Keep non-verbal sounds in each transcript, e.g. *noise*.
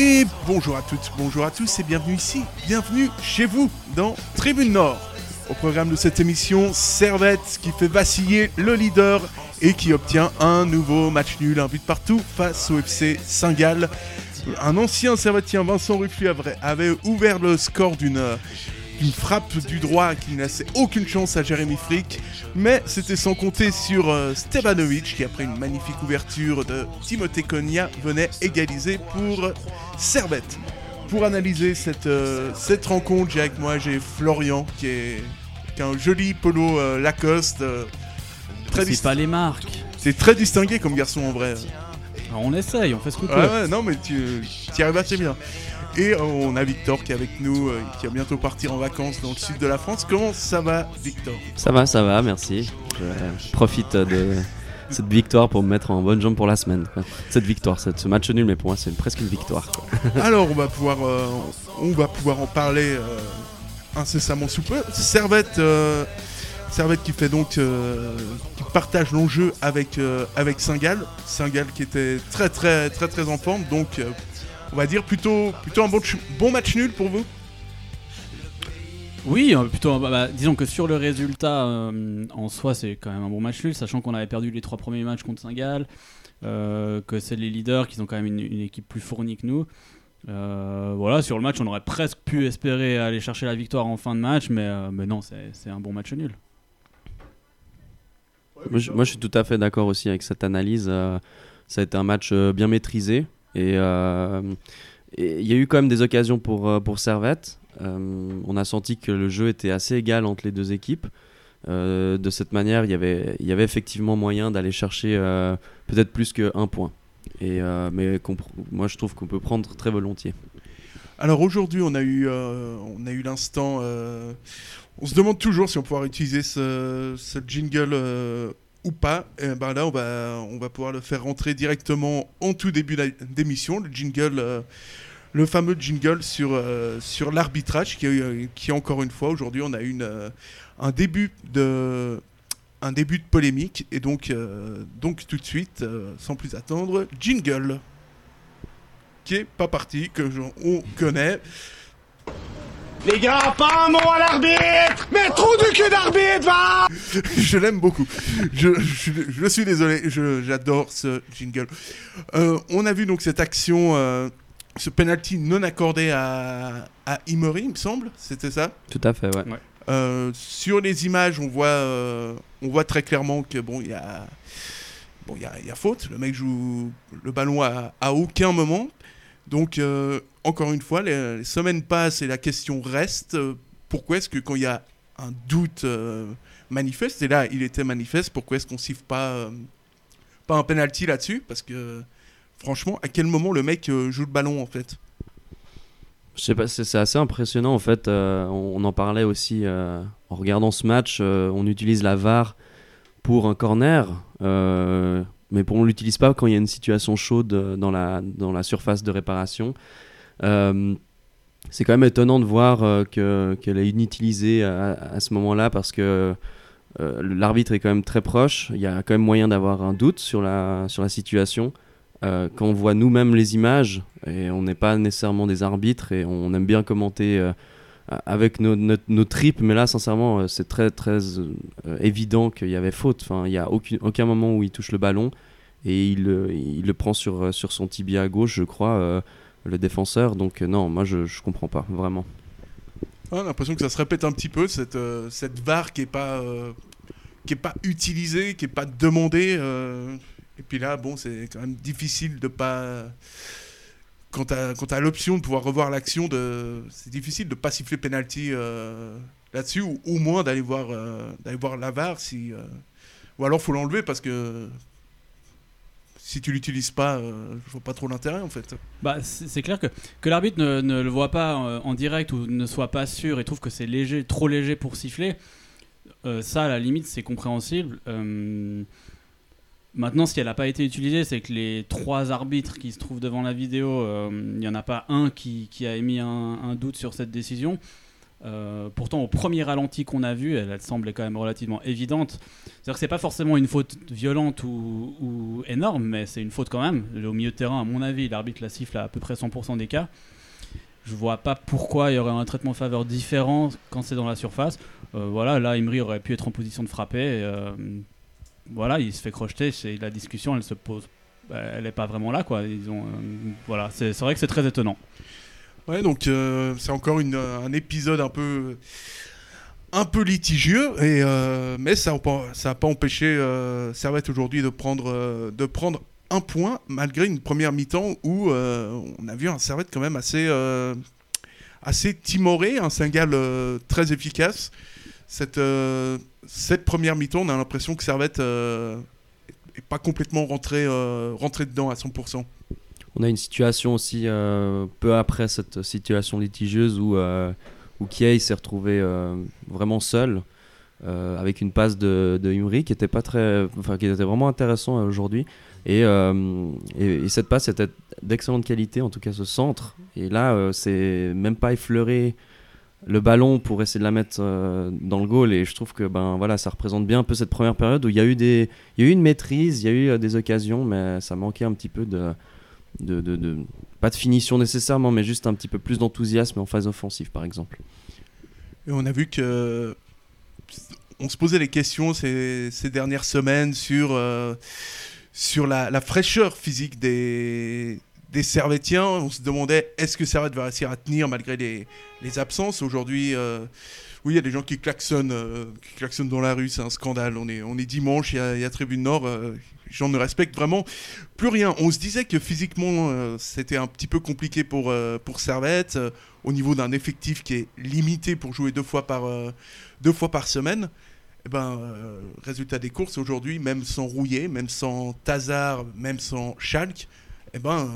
Et bonjour à toutes, bonjour à tous et bienvenue ici, bienvenue chez vous dans Tribune Nord. Au programme de cette émission, Servette qui fait vaciller le leader et qui obtient un nouveau match nul, un but partout face au FC Saint-Gall. Un ancien Servetien, Vincent Rufflu, avait ouvert le score d'une une frappe du droit qui ne laissait aucune chance à Jérémy Frick. Mais c'était sans compter sur euh, Stevanovic qui, après une magnifique ouverture de Timothée Konya, venait égaliser pour Servette. Pour analyser cette, euh, cette rencontre, j'ai avec moi j'ai Florian qui est qui a un joli polo euh, Lacoste. euh, très C'est pas les marques. C'est très distingué comme garçon en vrai. Alors, on essaye, on fait ce qu'on Ouais, peut. ouais, non mais tu y arrives assez bien. Et on a Victor qui est avec nous, euh, qui va bientôt partir en vacances dans le sud de la France. Comment ça va, Victor? Ça va, ça va, merci. Je profite de cette victoire pour me mettre en bonne jambe pour la semaine. quoi. Cette victoire, cette- ce match nul, mais pour moi, c'est presque une victoire. quoi. *laughs* Alors on va pouvoir, euh, on va pouvoir en parler euh, incessamment sous peu. Servette, euh, Servette qui fait donc, qui partage l'enjeu avec avec Saint-Gall. Saint-Gall qui était très très très très en forme, donc on va dire plutôt plutôt un bon, ch- bon match nul pour vous? Oui, euh, plutôt. bah, bah, disons que sur le résultat euh, en soi, c'est quand même un bon match nul, sachant qu'on avait perdu les trois premiers matchs contre Saint-Gall, euh, que c'est les leaders qui ont quand même une, une équipe plus fournie que nous. Euh, voilà, sur le match, on aurait presque pu espérer aller chercher la victoire en fin de match, mais, euh, mais non, c'est c'est un bon match nul. Moi, je, moi, je suis tout à fait d'accord aussi avec cette analyse. euh, ça a été un match euh, bien maîtrisé. Et euh, et il y a eu quand même des occasions pour, euh, pour Servette. Euh, on a senti que le jeu était assez égal entre les deux équipes. De cette manière, il y avait, y avait effectivement moyen d'aller chercher peut-être plus qu'un point. Et, mais moi, je trouve qu'on peut prendre très volontiers. Alors aujourd'hui, on a eu, eu l'instant. on se demande toujours si on pourra utiliser ce, ce jingle pas. Et ben là, on va, on va pouvoir le faire rentrer directement en tout début d'émission. Le jingle, euh, le fameux jingle sur euh, sur l'arbitrage, qui, est- qui encore une fois aujourd'hui, on a une, euh, un début de un début de polémique et donc euh, donc tout de suite, euh, sans plus attendre, jingle qui est pas parti, que on connaît. Les gars, pas un mot à l'arbitre Mais trou du cul d'arbitre, va je l'aime beaucoup. Je, je, je suis désolé, je- j'adore ce jingle. Euh, on a vu donc cette action, euh, ce penalty non accordé à, à Imori, il me semble, c'était ça? Tout à fait, ouais. Euh, Sur les images, on voit, euh, on voit très clairement que bon, il y a, bon, il y a, il y a faute. Le mec joue le ballon à, à aucun moment. Donc, euh, encore une fois, les, semaines passent et la question reste euh, pourquoi est-ce que quand il y a un doute euh, manifeste, et là, il était manifeste, pourquoi est-ce qu'on siffle pas, euh, pas un penalty là-dessus? Parce que, franchement, à quel moment le mec euh, joue le ballon en fait? Je sais pas, c'est assez impressionnant en fait. on, en parlait aussi en regardant ce match. on utilise la VAR pour un corner, mais on l'utilise pas quand il y a une situation chaude dans la, dans la surface de réparation. Euh, c'est quand même étonnant de voir euh, que- qu'elle est inutilisée à, à ce moment-là parce que euh, l'arbitre est quand même très proche. Il y a quand même moyen d'avoir un doute sur la, sur la situation. Quand on voit nous-mêmes les images, et on n'est pas nécessairement des arbitres, et on aime bien commenter avec nos, nos, nos tripes, mais là, sincèrement, c'est très, très évident qu'il y avait faute. Enfin, il n'y a aucun, aucun moment où il touche le ballon, et il, le- prend sur, sur son tibia à gauche, je crois, le défenseur. Donc, euh, non, moi, je ne comprends pas, vraiment. Ah, On a l'impression que ça se répète un petit peu, cette, euh, cette VAR qui est pas, euh, qui est pas utilisée, qui est pas demandée. euh, et puis là, bon, c'est quand même difficile de pas. Quand tu as, l'option de pouvoir revoir l'action, de... c'est difficile de pas siffler penalty là-dessus, ou au moins d'aller voir, d'aller voir la VAR. Si, Ou alors faut l'enlever parce que si tu l'utilises pas, euh, je vois pas trop l'intérêt en fait. Bah, c'est clair que, que l'arbitre ne, le voit pas euh, en direct ou ne soit pas sûr et trouve que c'est léger, trop léger pour siffler. euh, ça, à la limite, c'est compréhensible. Euh, maintenant, si elle n'a pas été utilisée, c'est que les trois arbitres qui se trouvent devant la vidéo, il n'y en a pas un qui, a émis un doute sur cette décision. Euh, pourtant, au premier ralenti qu'on a vu, elle, elle semblait quand même relativement évidente. C'est-à-dire que c'est pas forcément une faute violente ou, énorme, mais c'est une faute quand même. Au milieu de terrain, à mon avis, l'arbitre la siffle à peu près 100% des cas. Je vois pas pourquoi il y aurait un traitement de faveur différent quand c'est dans la surface. Euh, voilà, là, Imri aurait pu être en position de frapper. euh, voilà, il se fait crocheter. La discussion, elle se pose. bah, Elle n'est pas vraiment là, quoi. Ils ont, voilà, c'est vrai que c'est très étonnant. Ouais, donc euh, c'est encore une, un épisode un peu, un peu litigieux, et, euh, mais ça n'a pas, ça pas empêché euh, Servette aujourd'hui de prendre, euh, de prendre un point, malgré une première mi-temps où euh, on a vu un Servette quand même assez, euh, assez timoré, un Singal euh, très efficace. Cette, euh, cette première mi-temps, on a l'impression que Servette euh, est pas complètement rentré, euh, rentré dedans à 100%. On a une situation aussi euh, peu après cette situation litigieuse où, euh, où Kiei s'est retrouvé euh, vraiment seul avec une passe de, de qui était pas très, enfin qui était vraiment intéressant aujourd'hui. Et, et, et cette passe était d'excellente qualité, en tout cas ce centre. Et là, c'est même pas effleuré le ballon pour essayer de la mettre dans le goal. Et je trouve que ben voilà, ça représente bien un peu cette première période où il y a eu des, il y a eu une maîtrise, il y a eu des occasions, mais ça manquait un petit peu de de, de- pas de finition nécessairement, mais juste un petit peu plus d'enthousiasme en phase offensive, par exemple. Et on a vu que on se posait des questions ces, ces dernières semaines sur, euh, sur la, fraîcheur physique des, des Servettiens. On se demandait est-ce que Servette va réussir à tenir malgré les, les absences? Aujourd'hui, euh, oui, il y a des gens qui klaxonnent, euh, qui klaxonnent dans la rue, c'est un scandale. On est, on est dimanche, il y a, il y a Tribune Nord, euh, les gens ne respectent vraiment plus rien. On se disait que physiquement, euh, c'était un petit peu compliqué pour, euh, Servette, euh, au niveau d'un effectif qui est limité pour jouer deux fois par, semaine. Eh ben, résultat des courses aujourd'hui, même sans Rouillet, même sans Tazar, même sans Schalke, eh ben,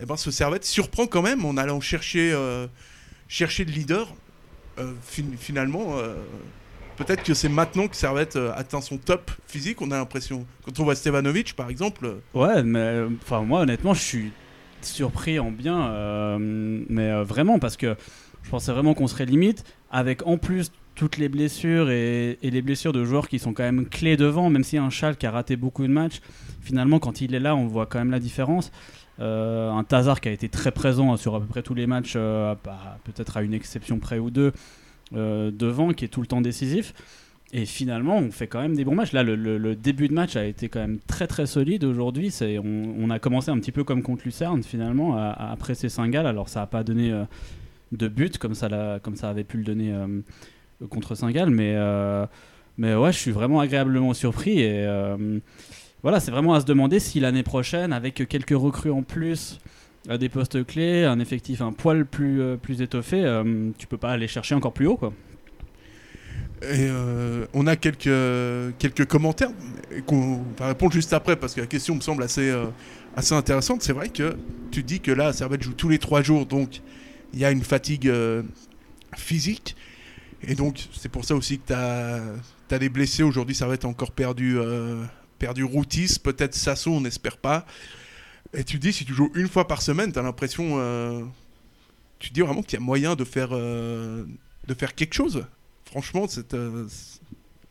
eh ben, ce Servette surprend quand même en allant chercher, le leader. Fin- finalement, peut-être que c'est maintenant que Servette euh, atteint son top physique. On a l'impression. Quand on voit Stevanovic, par exemple, euh, Ouais, mais euh, enfin moi honnêtement je suis surpris en bien, mais vraiment parce que je pensais vraiment qu'on serait limite avec en plus toutes les blessures et, les blessures de joueurs qui sont quand même clés devant, même si un Schalke qui a raté beaucoup de matchs, finalement quand il est là on voit quand même la différence. Un Tazar qui a été très présent sur à peu près tous les matchs, peut-être à une exception près ou deux, devant, qui est tout le temps décisif. Et finalement, on fait quand même des bons matchs. Là, le, début de match a été quand même très très solide aujourd'hui. On, on a commencé un petit peu comme contre Lucerne finalement, à, à presser Saint-Gall. Alors ça n'a pas donné euh, de but comme ça, comme ça avait pu le donner euh, contre Saint-Gall. Mais, euh, mais ouais, je suis vraiment agréablement surpris. Et euh, voilà, c'est vraiment à se demander si l'année prochaine, avec quelques recrues en plus à des postes clés, un effectif un poil plus, euh, plus étoffé, euh, tu peux pas aller chercher encore plus haut. quoi. Et euh, on a quelques, quelques commentaires qu'on va répondre juste après parce que la question me semble assez, assez intéressante. C'est vrai que tu dis que là, Servette joue tous les trois jours, donc il y a une fatigue physique. Et donc, c'est pour ça aussi que tu as, des blessés. Aujourd'hui, Servette a encore perdu, perdu Routis, peut-être Sasso, on n'espère pas. Et tu dis, si tu joues une fois par semaine, tu as l'impression. euh, tu dis vraiment qu'il y a moyen de faire, euh, de faire quelque chose franchement, cette, euh,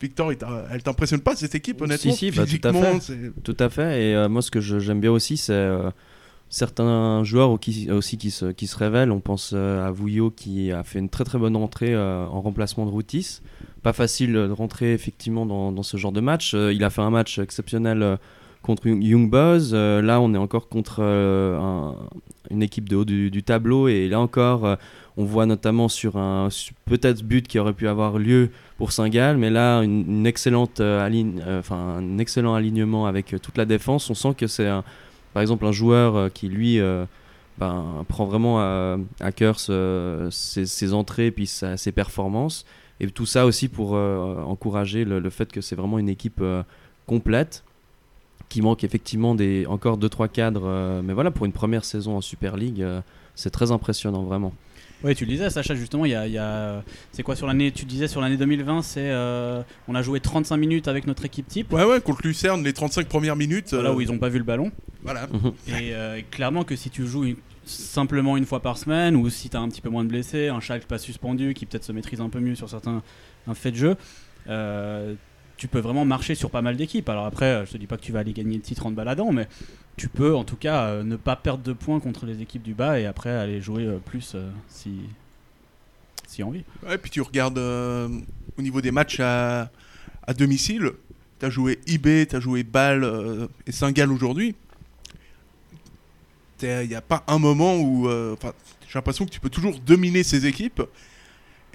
Victor, elle t'impressionne pas cette équipe, honnêtement Si, si, bah, tout à fait. Tout à fait. Et euh, moi, ce que j'aime bien aussi, c'est euh, certains joueurs aussi qui se, qui se révèlent. On pense à Vouillot qui a fait une très très bonne entrée en remplacement de Routis. Pas facile de rentrer effectivement dans, dans ce genre de match. Il a fait un match exceptionnel contre Young- Boys. Euh, là, on est encore contre euh, un- une équipe de haut du, tableau. Et là encore, euh, on voit notamment sur un peut-être but qui aurait pu avoir lieu pour Saint-Gall, mais là, une, excellente, euh, un excellent alignement avec toute la défense. On sent que c'est, par exemple, un joueur qui, lui, ben, prend vraiment à, cœur ses, entrées puis ses performances. Et tout ça aussi pour encourager le, fait que c'est vraiment une équipe complète. Qui manque effectivement des, encore 2-3 cadres. euh, mais voilà, pour une première saison en Super League, euh, c'est très impressionnant, vraiment. Oui, tu le disais, Sacha, justement, il y a, il y a- c'est quoi sur l'année Tu disais sur l'année 2020, c'est euh, on a joué 35 minutes avec notre équipe type. Ouais, ouais, contre Lucerne, les 35 premières minutes. Là euh, où ils n'ont pas vu le ballon. Voilà. *laughs* Et euh, clairement que si tu joues une- simplement une fois par semaine, ou si tu as un petit peu moins de blessés, un Schalke pas suspendu, qui peut-être se maîtrise un peu mieux sur certains un fait de jeu, euh, tu peux vraiment marcher sur pas mal d'équipes. Alors après, euh, je te dis pas que tu vas aller gagner le titre en te baladant, mais tu peux en tout cas euh, ne pas perdre de points contre les équipes du bas et après aller jouer euh, plus euh, si si envie. Ouais, puis tu regardes au niveau des matchs à, domicile. Tu as joué IB, tu as joué Bâle et Saint-Gall aujourd'hui. Il n'y a pas un moment où. J'ai l'impression que tu peux toujours dominer ces équipes.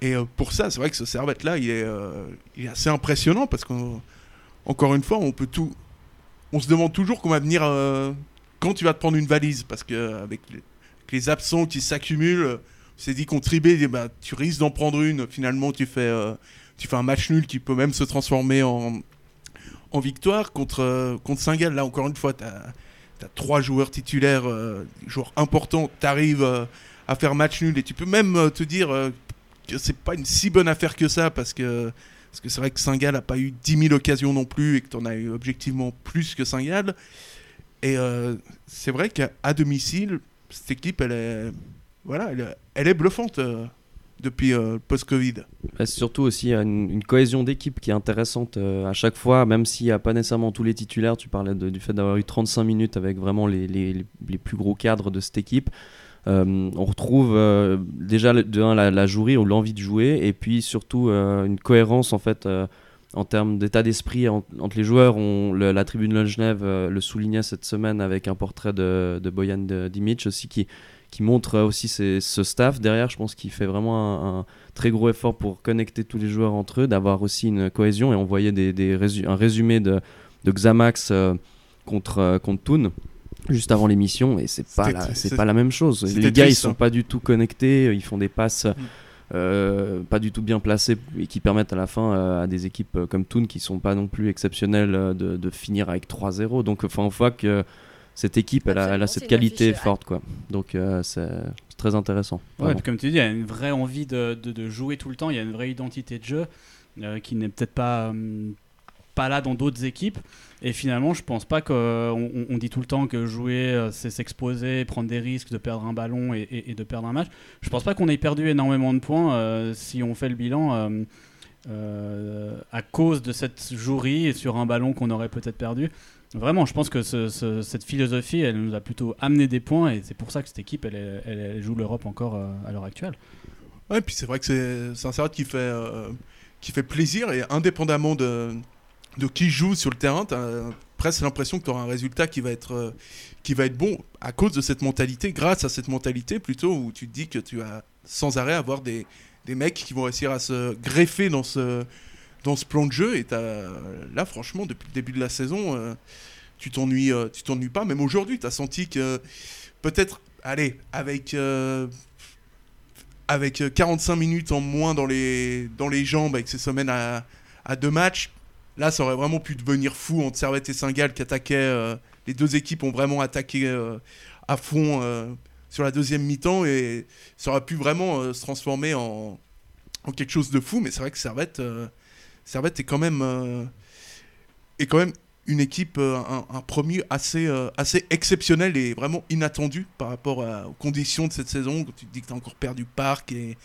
Et euh, pour ça, c'est vrai que ce Servette-là, il, est, euh, assez impressionnant parce qu'encore une fois, on peut tout. On se demande toujours qu'on va venir. euh, quand tu vas te prendre une valise. Parce les, avec les absents qui s'accumulent. On s'est dit contre Tribé, eh ben, tu risques d'en prendre une. Finalement, tu fais, tu fais un match nul qui peut même se transformer en, en victoire. Contre, contre Saint-Gall, là, encore une fois, tu as, trois joueurs titulaires, joueurs importants. Tu arrives à faire match nul et tu peux même te dire c'est pas une si bonne affaire que ça parce que parce que c'est vrai que Saint-Gall n'a pas eu 10 000 occasions non plus et que tu en as eu objectivement plus que Saint-Gall. Et euh, c'est vrai qu'à domicile, cette équipe, elle est, voilà, elle, est- bluffante euh, depuis euh, post-Covid. Bah, c'est surtout aussi une, une cohésion d'équipe qui est intéressante euh, à chaque fois, même s'il n'y a pas nécessairement tous les titulaires. Tu parlais du fait d'avoir eu 35 minutes avec vraiment les- les- les plus gros cadres de cette équipe. Euh, on retrouve euh, déjà de la, la jouerie ou l'envie de jouer, et puis surtout euh, une cohérence en fait en termes d'état d'esprit en- entre les joueurs. La tribune de Genève le soulignait cette semaine avec un portrait de, Boyan de- aussi qui, montre aussi ce staff derrière. Je pense qu'il fait vraiment un- très gros effort pour connecter tous les joueurs entre eux, d'avoir aussi une cohésion. Et on voyait un résumé de, Xamax contre, contre Toon juste avant l'émission et c'est pas la, c'est pas la même chose. Les gars ils triste, sont hein. pas du tout connectés, ils font des passes Mm. euh, pas du tout bien placées et qui permettent à la fin euh, à des équipes euh, comme Toon qui sont pas non plus exceptionnelles euh, de, de finir avec 3-0. Donc enfin on voit que cette équipe elle a, elle a Absolument, cette qualité forte quoi. Donc euh, c'est très intéressant. Ouais, vraiment. puis comme tu dis, il y a une vraie envie de, de- de jouer tout le temps, il y a une vraie identité de jeu euh, qui n'est peut-être pas, hum, là dans d'autres équipes. Et finalement, je pense pas qu'on on, dit tout le temps que jouer, euh, c'est s'exposer, prendre des risques, de perdre un ballon et, et- et de perdre un match. Je pense pas qu'on ait perdu énormément de points euh, si on fait le bilan euh, à cause de cette jouerie et sur un ballon qu'on aurait peut-être perdu. Vraiment, je pense que ce- ce- cette philosophie, elle nous a plutôt amené des points et c'est pour ça que cette équipe, elle, elle- joue l'Europe encore à l'heure actuelle. Ouais, puis c'est vrai que c'est un Servette qui fait, qui fait plaisir et indépendamment de, de qui joue sur le terrain, tu as presque l'impression que tu auras un résultat qui va, être, euh, qui va être bon à cause de cette mentalité, grâce à cette mentalité plutôt, où tu te dis que tu vas sans arrêt avoir des, des mecs qui vont réussir à se greffer dans ce, dans ce plan de jeu. Et t'as- là, franchement, depuis le début de la saison, euh, tu t'ennuies euh, tu t'ennuies pas. Même aujourd'hui, tu as senti que peut-être, allez, avec. avec euh, 45 minutes en moins dans les, dans les jambes, avec ces semaines à, à deux matchs, là, ça aurait vraiment pu devenir fou entre Servette et Saint-Gall qui attaquaient. euh, les deux équipes ont vraiment attaqué euh, à fond euh, sur la deuxième mi-temps et ça aurait pu vraiment se transformer en, en quelque chose de fou. Mais c'est vrai que Servette, Servette est quand même, est quand même une équipe, un, un premier assez, euh, assez exceptionnel et vraiment inattendu par rapport à- aux conditions de cette saison. Quand tu te dis que tu as encore perdu Parc et,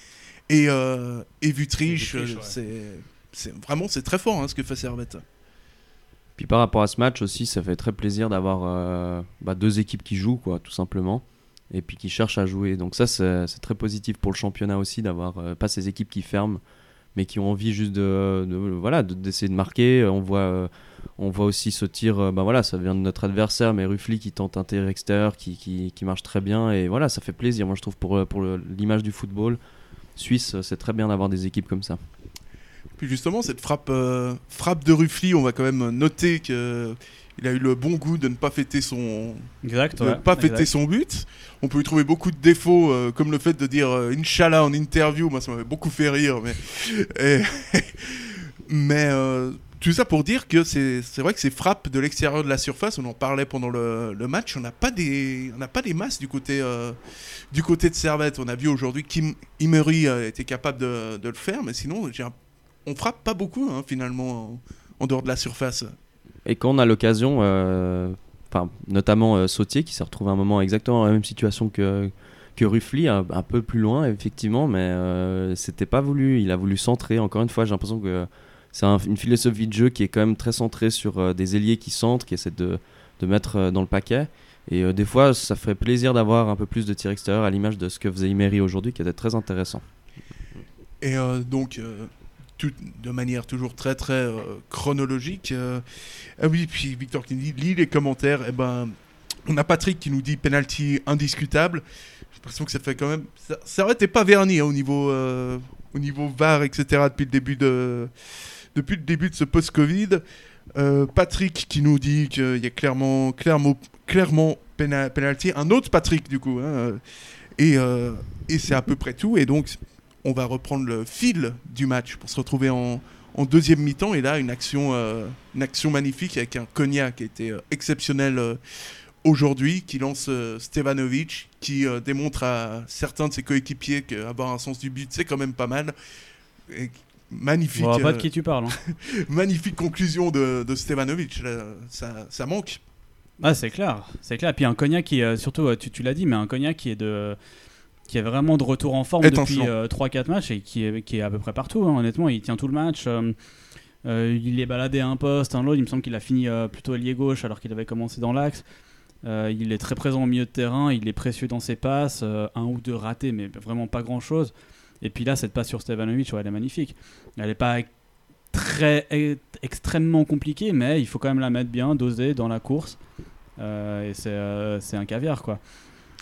et, euh, et Vutriche, ouais. c'est vraiment c'est très fort hein, ce que fait Servette. Puis par rapport à ce match aussi, ça fait très plaisir d'avoir euh, bah, deux équipes qui jouent, quoi, tout simplement, et puis qui cherchent à jouer. Donc ça, c'est très positif pour le championnat aussi, d'avoir euh, pas ces équipes qui ferment, mais qui ont envie juste de, de- voilà, de- d'essayer de marquer. On voit, euh, on voit aussi ce tir, bah voilà, ça vient de notre adversaire, mais Ruffly qui tente un tir extérieur, qui, marche très bien, et voilà, ça fait plaisir. Moi, je trouve pour, pour l'image du football suisse, c'est très bien d'avoir des équipes comme ça. Puis justement, cette frappe, euh, frappe de Ruffly, on va quand même noter que il a eu le bon goût de ne pas fêter son, Exact. de pas fêter son but. On peut lui trouver beaucoup de défauts, euh, comme le fait de dire euh, Inch'Allah en interview. Moi, ça m'avait beaucoup fait rire. Mais, *laughs* et- mais euh, tout ça pour dire que c'est vrai que ces frappes de l'extérieur de la surface, on en parlait pendant le, le match, on n'a pas des on n'a pas des masses du côté du côté de Servette. On a vu aujourd'hui euh, était capable de, de le faire, mais sinon j'ai un- on frappe pas beaucoup hein, finalement en, en dehors de la surface. Et quand on a l'occasion, euh, notamment euh, Sautier qui s'est retrouvé à un moment exactement dans la même situation que, que Ruffly, un, un peu plus loin, effectivement, mais euh, c'était pas voulu. Il a voulu centrer. Encore une fois, j'ai l'impression que c'est un- une philosophie de jeu qui est quand même très centrée sur euh, des ailiers qui centrent, qui essaient de, de mettre euh, dans le paquet. Et euh, des fois, ça ferait plaisir d'avoir un peu plus de tir extérieur à l'image de ce que faisait Imery aujourd'hui, qui était très intéressant. Et euh, donc, euh, de manière toujours très très euh, chronologique. euh, ah oui, puis Victor qui lis les commentaires. Et ben, on a Patrick qui nous dit penalty indiscutable. J'ai l'impression que ça fait quand même. Ça, aurait été pas verni hein, au niveau euh, au niveau VAR, etc. Depuis le début de depuis le début de ce post-Covid. Patrick qui nous dit qu'il y a clairement clairement clairement penalty. Un autre Patrick du coup. hein, et et c'est à peu près tout. Et donc on va reprendre le fil du match pour se retrouver en, en deuxième mi-temps. Et là, une action, euh, une action magnifique avec un cognac qui a été euh, exceptionnel euh, aujourd'hui, qui lance euh, Stevanovic, qui démontre à certains de ses coéquipiers qu'avoir un sens du but, c'est quand même pas mal. Et magnifique, On pas de qui tu parles. hein. *laughs* magnifique conclusion de, de Stevanovic. là, ça, ça manque. Ah, c'est clair, c'est clair. Puis un cognac qui, surtout, tu, tu l'as dit, mais un cognac qui est de, qui est vraiment de retour en forme depuis euh, 3-4 matchs et qui est, qui est à peu près partout. hein, honnêtement, il tient tout le match. euh, euh, il est baladé à un poste, un l'autre. Il me semble qu'il a fini euh, plutôt ailier gauche alors qu'il avait commencé dans l'axe. Il est très présent au milieu de terrain. Il est précieux dans ses passes. un ou deux ratés, mais vraiment pas grand chose. Et puis là, cette passe sur Stevanovic, ouais, elle est magnifique. Elle n'est pas très extrêmement compliquée, mais il faut quand même la mettre bien, dosée dans la course. Et c'est c'est un caviar, quoi.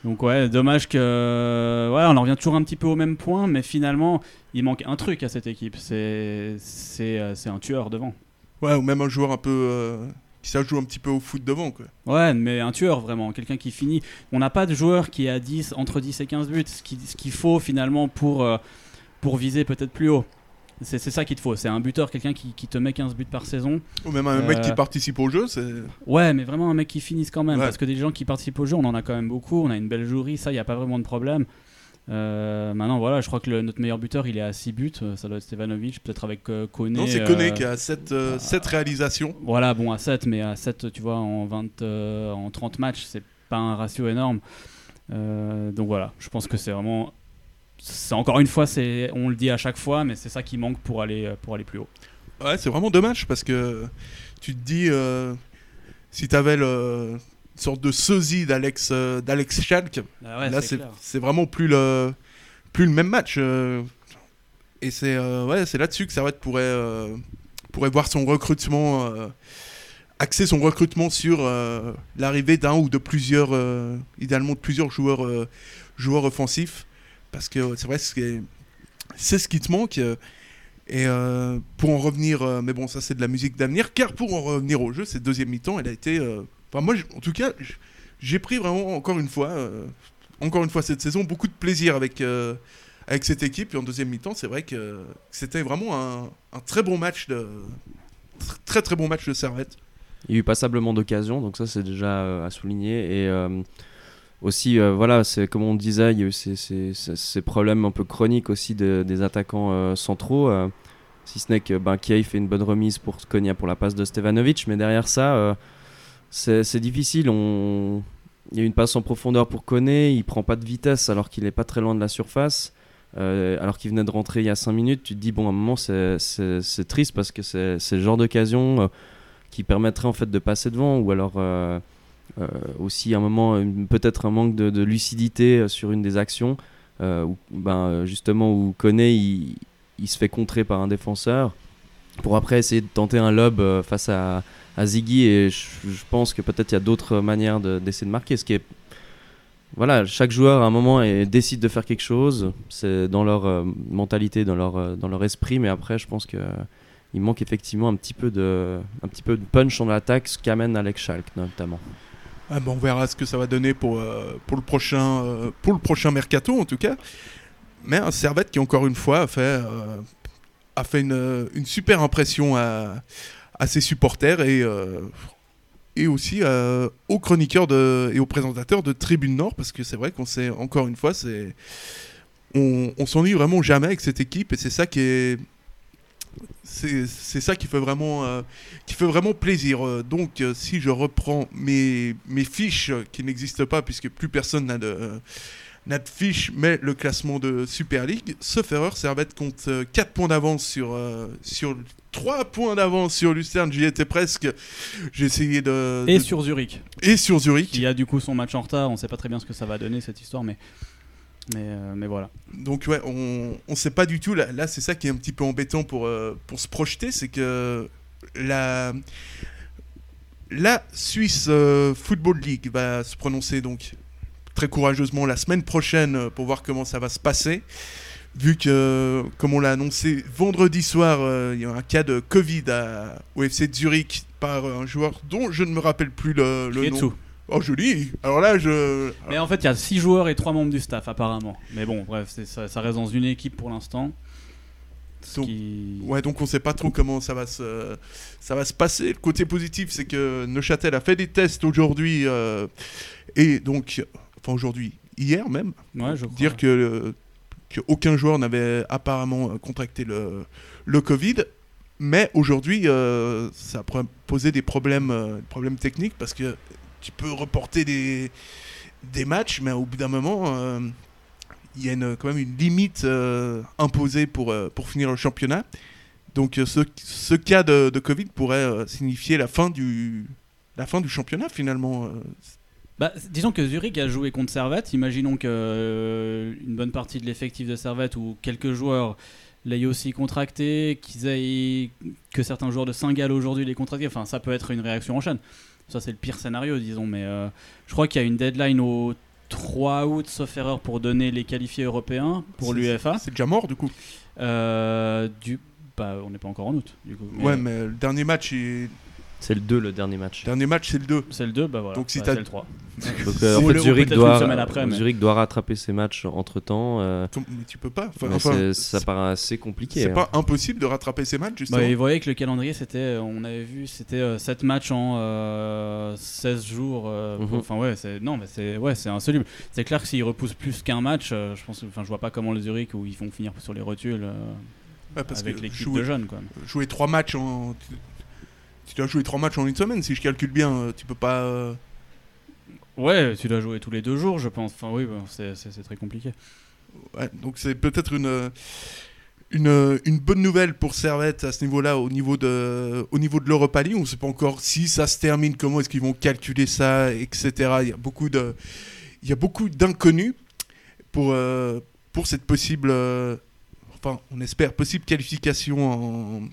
Donc ouais, dommage que... Ouais, on en revient toujours un petit peu au même point, mais finalement, il manque un truc à cette équipe. C'est c'est euh, c'est un tueur devant. Ouais, ou même un joueur un peu. euh, qui ça joue un petit peu au foot devant, quoi. Ouais, mais un tueur vraiment, quelqu'un qui finit. On n'a pas de joueur qui a 10, entre 10 et 15 buts, ce qu'il faut finalement pour, euh, pour viser peut-être plus haut. C'est ça qu'il te faut, c'est un buteur, quelqu'un qui, qui te met 15 buts par saison. Ou même un mec Euh, qui participe au jeu, c'est. Ouais, mais vraiment un mec qui finisse quand même. Ouais. Parce que des gens qui participent au jeu, on en a quand même beaucoup. On a une belle jury, ça, il n'y a pas vraiment de problème. Euh, maintenant, voilà, je crois que le- notre meilleur buteur, il est à 6 buts. Euh, Ça doit être Stevanovic, peut-être avec euh, Koné. Non, c'est euh, Koné qui a 7 réalisations. Voilà, bon, à 7, mais à 7, tu vois, en, 20, euh, en 30 matchs, c'est pas un ratio énorme. Euh, donc voilà, je pense que c'est vraiment. C'est encore une fois, c'est, on le dit à chaque fois, mais c'est ça qui manque pour aller, euh, pour aller plus haut. Ouais, c'est vraiment dommage parce que tu te dis, euh, si t'avais le une sorte de sosie d'Alex euh, d'Alex Schalk, Ah là c'est c'est vraiment plus le plus le même match. euh, et c'est ouais, c'est là-dessus que Servette pourrait pourrait voir son recrutement axer son recrutement sur l'arrivée d'un ou de plusieurs idéalement de plusieurs joueurs joueurs offensifs parce que c'est vrai c'est ce qui te manque euh, et euh, pour en revenir, euh, mais bon, ça c'est de la musique d'avenir, car pour en revenir au jeu, cette deuxième mi-temps, elle a été. Enfin, moi, en tout cas, j'ai pris vraiment, encore une fois, encore une fois cette saison, beaucoup de plaisir avec, avec cette équipe. Et en deuxième mi-temps, c'est vrai que c'était vraiment un, très bon match de. tr- Très très bon match de Servette. Il y a eu passablement d'occasions, donc ça c'est déjà à souligner. Et aussi, euh, voilà, c'est comme on disait, il y a eu ces, problèmes un peu chroniques aussi de- des attaquants euh, centraux. euh, si ce n'est que ben, fait une bonne remise pour Konya pour la passe de Stevanovic, mais derrière ça, c'est difficile. Il y a une passe en profondeur pour Koné, il prend pas de vitesse alors qu'il est pas très loin de la surface. Alors qu'il venait de rentrer il y a 5 minutes, tu te dis, bon, à un moment, c'est- triste parce que c'est le genre d'occasion qui permettrait en fait de passer devant ou alors euh, aussi un moment peut-être un manque de, lucidité euh, sur une des actions euh, où, ben, justement où Koné il, se fait contrer par un défenseur pour après essayer de tenter un lob face à, à Ziggy. Et je, pense que peut-être il y a d'autres manières de- d'essayer de marquer ce qui est voilà, chaque joueur à un moment décide de faire quelque chose, c'est dans leur mentalité, dans leur, dans leur esprit, mais après je pense que il manque effectivement un petit peu de, un petit peu de punch en attaque, ce qu'amène Alex Schalk notamment. Ah, bon, on verra ce que ça va donner pour, euh, pour, le prochain, euh, pour le prochain mercato en tout cas. Mais un Servette qui encore une fois a fait, euh, a fait une, une super impression à, à ses supporters et, et aussi aux chroniqueurs de, et aux présentateurs de Tribune Nord, parce que c'est vrai qu'on sait, encore une fois, c'est on, on s'ennuie vraiment jamais avec cette équipe et c'est ça qui est c'est ça qui fait vraiment euh, qui fait vraiment plaisir. Euh, donc euh, si je reprends mes, mes fiches qui n'existent pas puisque plus personne n'a de euh, n'a de fiche mais le classement de Super League sauf erreur Servette compte 4 points d'avance sur sur 3 points d'avance sur Lucerne. J'y étais presque. J'ai essayé de, Et de- sur Zurich, et sur Zurich. Qui a du coup son match en retard. On sait pas très bien ce que ça va donner cette histoire, mais mais, euh, mais voilà. Donc ouais, on on sait pas du tout. Là, là c'est ça qui est un petit peu embêtant pour, euh, pour se projeter, c'est que la, la Suisse euh, Football League va se prononcer donc très courageusement la semaine prochaine pour voir comment ça va se passer. Vu que, comme on l'a annoncé vendredi soir, euh, il y a un cas de Covid à, au FC de Zurich par un joueur dont je ne me rappelle plus le, le nom. Oh joli Alors là, je... Mais en fait, il y a 6 joueurs et 3 membres du staff apparemment. Mais bon, bref, ça, ça reste dans une équipe pour l'instant. Donc, qui- Ouais, donc on sait pas trop comment ça va se, ça va se passer. Le côté positif, c'est que Neuchâtel a fait des tests aujourd'hui euh, et donc, enfin aujourd'hui, hier même, Ouais, je crois. dire que, euh, que aucun joueur n'avait apparemment contracté le, le Covid. Mais aujourd'hui, euh, ça a posé des problèmes, euh, problèmes techniques parce que tu peux reporter des, matchs, mais au bout d'un moment, euh, il y a quand même une limite euh, imposée pour, euh, pour finir le championnat. Donc ce, cas de, Covid pourrait signifier la fin du, championnat finalement. Bah, disons que Zurich a joué contre Servette. Imaginons que euh, une bonne partie de l'effectif de Servette ou quelques joueurs l'aient aussi contracté, que certains joueurs de Saint-Gall aujourd'hui l'aient contracté. Enfin, ça peut être une réaction en chaîne. Ça, c'est le pire scénario, disons. Mais euh, je crois qu'il y a une deadline au 3 août, sauf erreur, pour donner les qualifiés européens pour l'UEFA. C'est déjà mort du coup. Euh, du... bah, on n'est pas encore en août, du coup. Mais Ouais, mais le dernier match, il- C'est le 2 le dernier match. dernier match c'est le 2. C'est le 2, bah voilà. Donc si Bah, t'as- c'est le 3. *laughs* Donc, euh, en fait, Zurich doit, après, mais- Zurich doit rattraper ses matchs entre temps. Comme- Mais tu peux pas. Enfin, enfin, ça paraît assez compliqué. c'est hein. pas impossible de rattraper ces matchs justement. Bah, et vous voyez que le calendrier, c'était, on avait vu, c'était 7 matchs en euh, 16 jours. euh, Mhm. Enfin, ouais, c'est, non, mais c'est, ouais, c'est insoluble. C'est clair que s'ils repoussent plus qu'un match, euh, je pense, enfin, je vois pas comment le Zurich où ils vont finir sur les rotules euh, Ouais, parce avec l'équipe de jeunes, quoi. jouer trois matchs en. Tu, tu dois jouer trois matchs en une semaine si je calcule bien. euh, Tu peux pas. euh, Ouais, tu dois jouer tous les deux jours, je pense. Enfin, oui, bon, c'est, très compliqué. Ouais, donc c'est peut-être une, euh, une, une bonne nouvelle pour Servette à ce niveau-là, au niveau de, au niveau de l'Europa League. On ne sait pas encore si ça se termine, comment est-ce qu'ils vont calculer ça, etc. Il y a beaucoup de, il y a beaucoup d'inconnus pour, euh, pour cette possible, euh, enfin, on espère possible qualification en-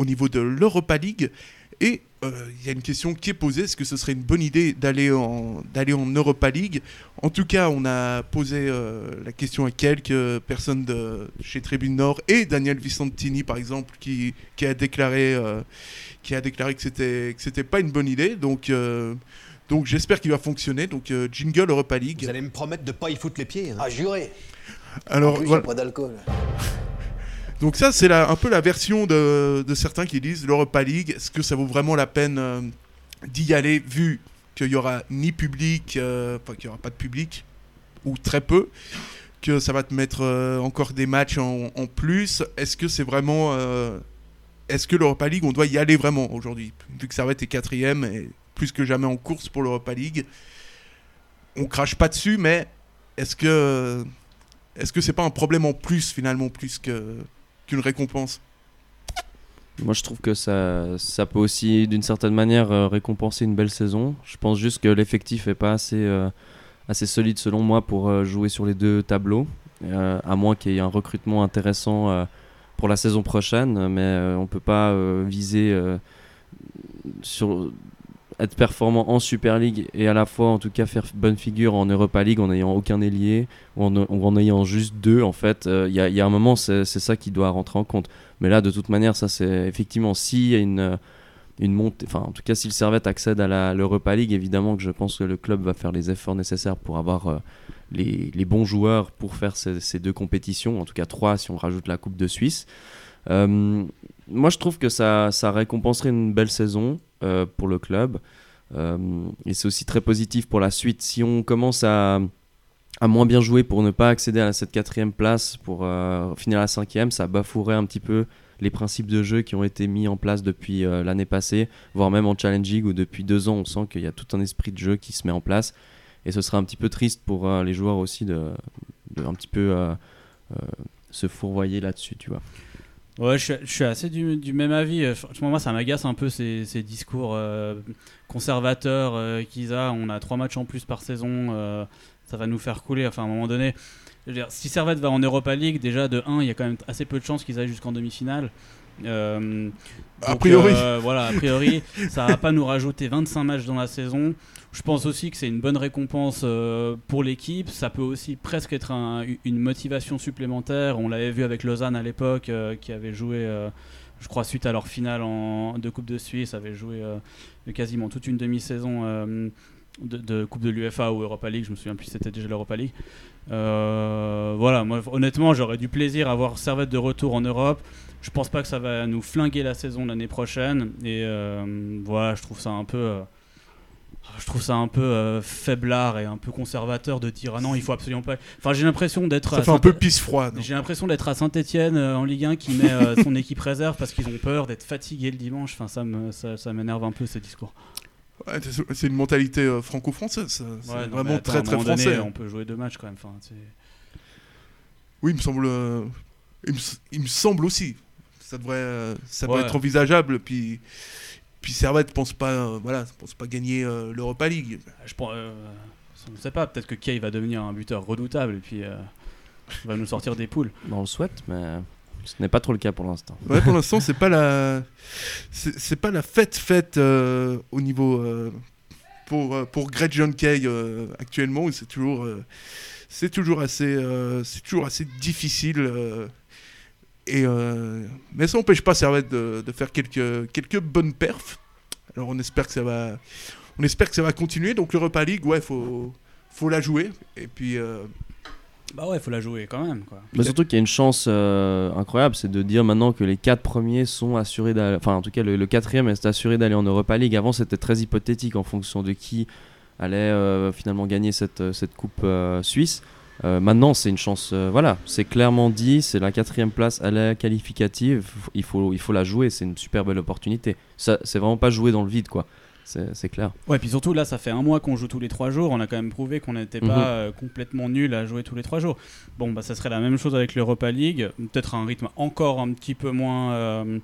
au niveau de l'Europa League. Et euh, il y a une question qui est posée est-ce que ce serait une bonne idée d'aller en, d'aller en Europa League? En tout cas, on a posé euh, la question à quelques personnes de chez Tribune Nord et Daniel Vicentini, par exemple, qui, qui a déclaré, euh, qui a déclaré que c'était que c'était pas une bonne idée. Donc, euh, donc j'espère qu'il va fonctionner. Donc, euh, jingle Europa League. Vous allez me promettre de pas y foutre les pieds. Hein. Ah, juré. Alors en plus, voilà. pas d'alcool. Donc ça, c'est un peu la version de, certains qui disent l'Europa League. Est-ce que ça vaut vraiment la peine euh, d'y aller vu qu'il y aura ni public, euh, enfin qu'il y aura pas de public ou très peu, que ça va te mettre euh, encore des matchs en, plus? Est-ce que c'est vraiment, est-ce que l'Europa League, on doit y aller vraiment aujourd'hui, vu que Servette est quatrième et plus que jamais en course pour l'Europa League. On crache pas dessus, mais est-ce que est-ce que c'est pas un problème en plus finalement plus que qu'une récompense Moi, je trouve que ça, ça peut aussi, d'une certaine manière, euh, récompenser une belle saison. Je pense juste que l'effectif est pas assez, euh, assez solide, selon moi, pour euh, jouer sur les deux tableaux. À moins qu'il y ait un recrutement intéressant pour la saison prochaine. Mais on peut pas viser sur être performant en Super League et à la fois, en tout cas, faire bonne figure en Europa League en n'ayant aucun ailier ou en, ayant juste deux. En fait, Euh, il il y a un moment, c'est ça qui doit rentrer en compte. Mais là, de toute manière, ça c'est effectivement s'il y a une, euh, une montée, enfin en tout cas si le Servette accède à l'Europa League, évidemment que je pense que le club va faire les efforts nécessaires pour avoir euh, les, bons joueurs pour faire ces, deux compétitions, en tout cas trois si on rajoute la Coupe de Suisse. Euh, moi, je trouve que ça, ça récompenserait une belle saison euh, pour le club. Euh, et c'est aussi très positif pour la suite. Si on commence à, à moins bien jouer pour ne pas accéder à cette quatrième place, pour euh, finir à la cinquième, ça bafouerait un petit peu les principes de jeu qui ont été mis en place depuis l'année passée, voire même en Challenge League où depuis deux ans on sent qu'il y a tout un esprit de jeu qui se met en place. Et ce serait un petit peu triste pour les joueurs aussi de, de un petit peu se fourvoyer là-dessus, tu vois. Ouais, je suis, je suis assez du, du même avis. Euh, Franchement, moi, ça m'agace un peu ces, ces discours euh, conservateurs euh, qu'ils ont. On a trois matchs en plus par saison. euh, ça va nous faire couler. Enfin, à un moment donné, je veux dire, si Servette va en Europa League, déjà de 1, il y a quand même assez peu de chances qu'ils aillent jusqu'en demi-finale. A priori. voilà, a priori, ça va pas nous rajouter 25 matchs dans la saison. Je pense aussi que c'est une bonne récompense euh, pour l'équipe. Ça peut aussi presque être un- une motivation supplémentaire. On l'avait vu avec Lausanne à l'époque, euh, qui avait joué, euh, je crois, suite à leur finale en, de Coupe de Suisse, avait joué quasiment toute une demi-saison de, Coupe de l'UFA ou Europa League. Je me souviens plus si c'était déjà l'Europa League. Voilà, honnêtement, j'aurais du plaisir à voir Servette de retour en Europe. Je pense pas que ça va nous flinguer la saison l'année prochaine. Et voilà, je trouve ça un peu. Je trouve ça un peu euh, faiblard et un peu conservateur de dire ah non il faut absolument pas. Enfin j'ai l'impression d'être. Ça fait un peu pisse froide. J'ai l'impression d'être à Saint-Etienne en Ligue 1 qui met euh, son *laughs* équipe réserve parce qu'ils ont peur d'être fatigués le dimanche. Enfin ça me ça, ça m'énerve un peu ces discours. Ouais, c'est- une mentalité euh, franco-française. ça. C'est Ouais, vraiment attends, très très donné, français. on peut jouer deux matchs quand même. Enfin, Oui, il me semble. euh, il, me, s- il me semble aussi. Ça devrait, euh, ça devrait Ouais. être envisageable. Puis, puis Servette pense pas, euh, voilà, pense pas gagner euh, l'Europa League. Je pense, euh, on ne sait pas. Peut-être que Kay va devenir un buteur redoutable et puis euh, il va nous sortir des poules. Bon, on le souhaite, mais ce n'est pas trop le cas pour l'instant. Ouais, pour *laughs* l'instant, c'est pas la, c'est pas la fête fête euh, au niveau euh, pour euh, pour Greg John Kay euh, actuellement. C'est toujours, euh, c'est toujours assez, euh, c'est toujours assez difficile. Euh, et euh, mais ça n'empêche pas Servette de, de faire quelques quelques bonnes perfs. Alors on espère que ça va, on espère que ça va continuer. Donc l'Europa League, ouais, faut faut la jouer. Et puis euh, Bah ouais, il faut la jouer quand même. Quoi. Mais surtout qu'il y a une chance euh, incroyable, c'est de dire maintenant que les quatre premiers sont assurés d'aller. Enfin, en tout cas, le, le quatrième est assuré d'aller en Europa League. Avant, c'était très hypothétique en fonction de qui allait euh, finalement gagner cette, cette coupe euh, suisse. Euh, maintenant, c'est une chance. euh, voilà, c'est clairement dit. C'est la quatrième place, elle est qualificative. Il faut, il faut la jouer. C'est une super belle opportunité. Ça, c'est vraiment pas jouer dans le vide, quoi. C'est clair. Ouais, puis surtout là, ça fait un mois qu'on joue tous les trois jours. On a quand même prouvé qu'on n'était Mhm. pas euh, complètement nul à jouer tous les trois jours. Bon, bah ça serait la même chose avec l'Europa League. Peut-être un rythme encore un petit peu moins. un,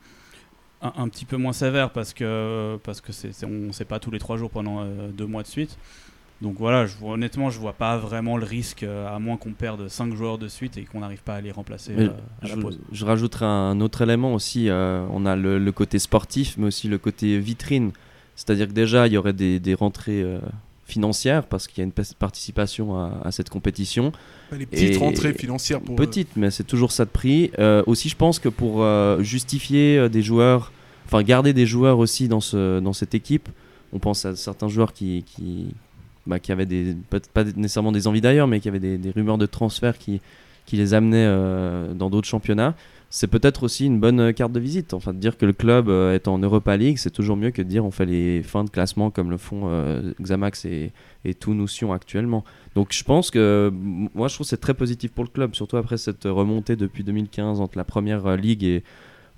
un petit peu moins sévère parce que parce que c'est on sait pas tous les trois jours pendant deux mois de suite donc voilà je vois, honnêtement je vois pas vraiment le risque euh, à moins qu'on perde cinq joueurs de suite et qu'on n'arrive pas à les remplacer euh, à la je, pause je rajouterai un autre élément aussi. euh, on a le, le côté sportif, mais aussi le côté vitrine. C'est-à-dire que déjà, il y aurait des, des rentrées euh, financières parce qu'il y a une pa- participation à, à cette compétition. les petites Et- rentrées financières pour euh, Petite, mais c'est toujours ça de prix. Euh, aussi, je pense que pour euh, justifier euh, des joueurs, enfin garder des joueurs aussi dans, ce, dans cette équipe, on pense à certains joueurs qui, qui, bah, qui avaient des, pas nécessairement des envies d'ailleurs, mais qui avaient des, des rumeurs de transfert qui, qui les amenaient euh, dans d'autres championnats. C'est peut-être aussi une bonne euh, carte de visite. Enfin, de dire que le club euh, est en Europa League, c'est toujours mieux que de dire on fait les fins de classement comme le font euh, Xamax et, et tout actuellement. Donc je pense que moi je trouve que c'est très positif pour le club, surtout après cette remontée depuis 2015 entre la première ligue et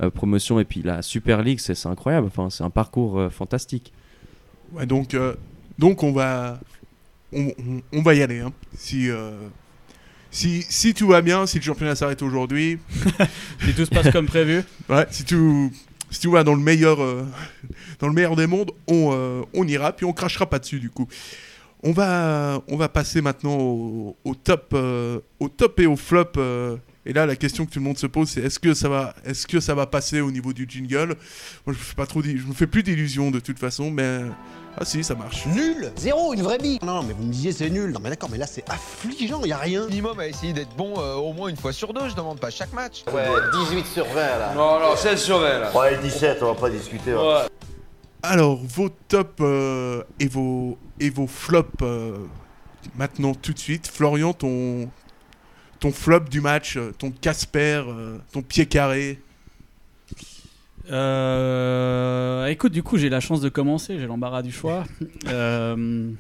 euh, promotion et puis la Super League, c'est incroyable. Enfin, c'est un parcours fantastique. Ouais, donc, donc on va, on, on- on va y aller. hein. Si, euh, si, si tout va bien, si le championnat s'arrête aujourd'hui, *laughs* si tout se passe comme prévu ouais, si tout, si tout va dans le meilleur, euh, dans le meilleur des mondes, on, euh, on ira, puis on crachera pas dessus du coup. On va, on va passer maintenant au, au top, au top et au flop. Et là, la question que tout le monde se pose, c'est est-ce que ça va, est-ce que ça va passer au niveau du jingle? Moi, je me fais pas trop, je me fais plus d'illusions de toute façon, mais ah si, ça marche. Nul Zéro, une vraie bille Non, mais vous me disiez c'est nul. Non, mais d'accord, mais là c'est affligeant, y a rien. minimum à essayer d'être bon euh, au moins une fois sur deux, je demande pas chaque match. Ouais, 18 sur 20 là. Non, non, 16 sur 20 là. Ouais, 17, on va pas discuter. hein. Alors, vos tops euh, et, vos, et vos flops euh, maintenant tout de suite. Florian, ton, ton flop du match, euh, ton Casper, euh, ton pied carré. Euh, écoute, du coup, j'ai la chance de commencer, j'ai l'embarras du choix. *laughs* Euh,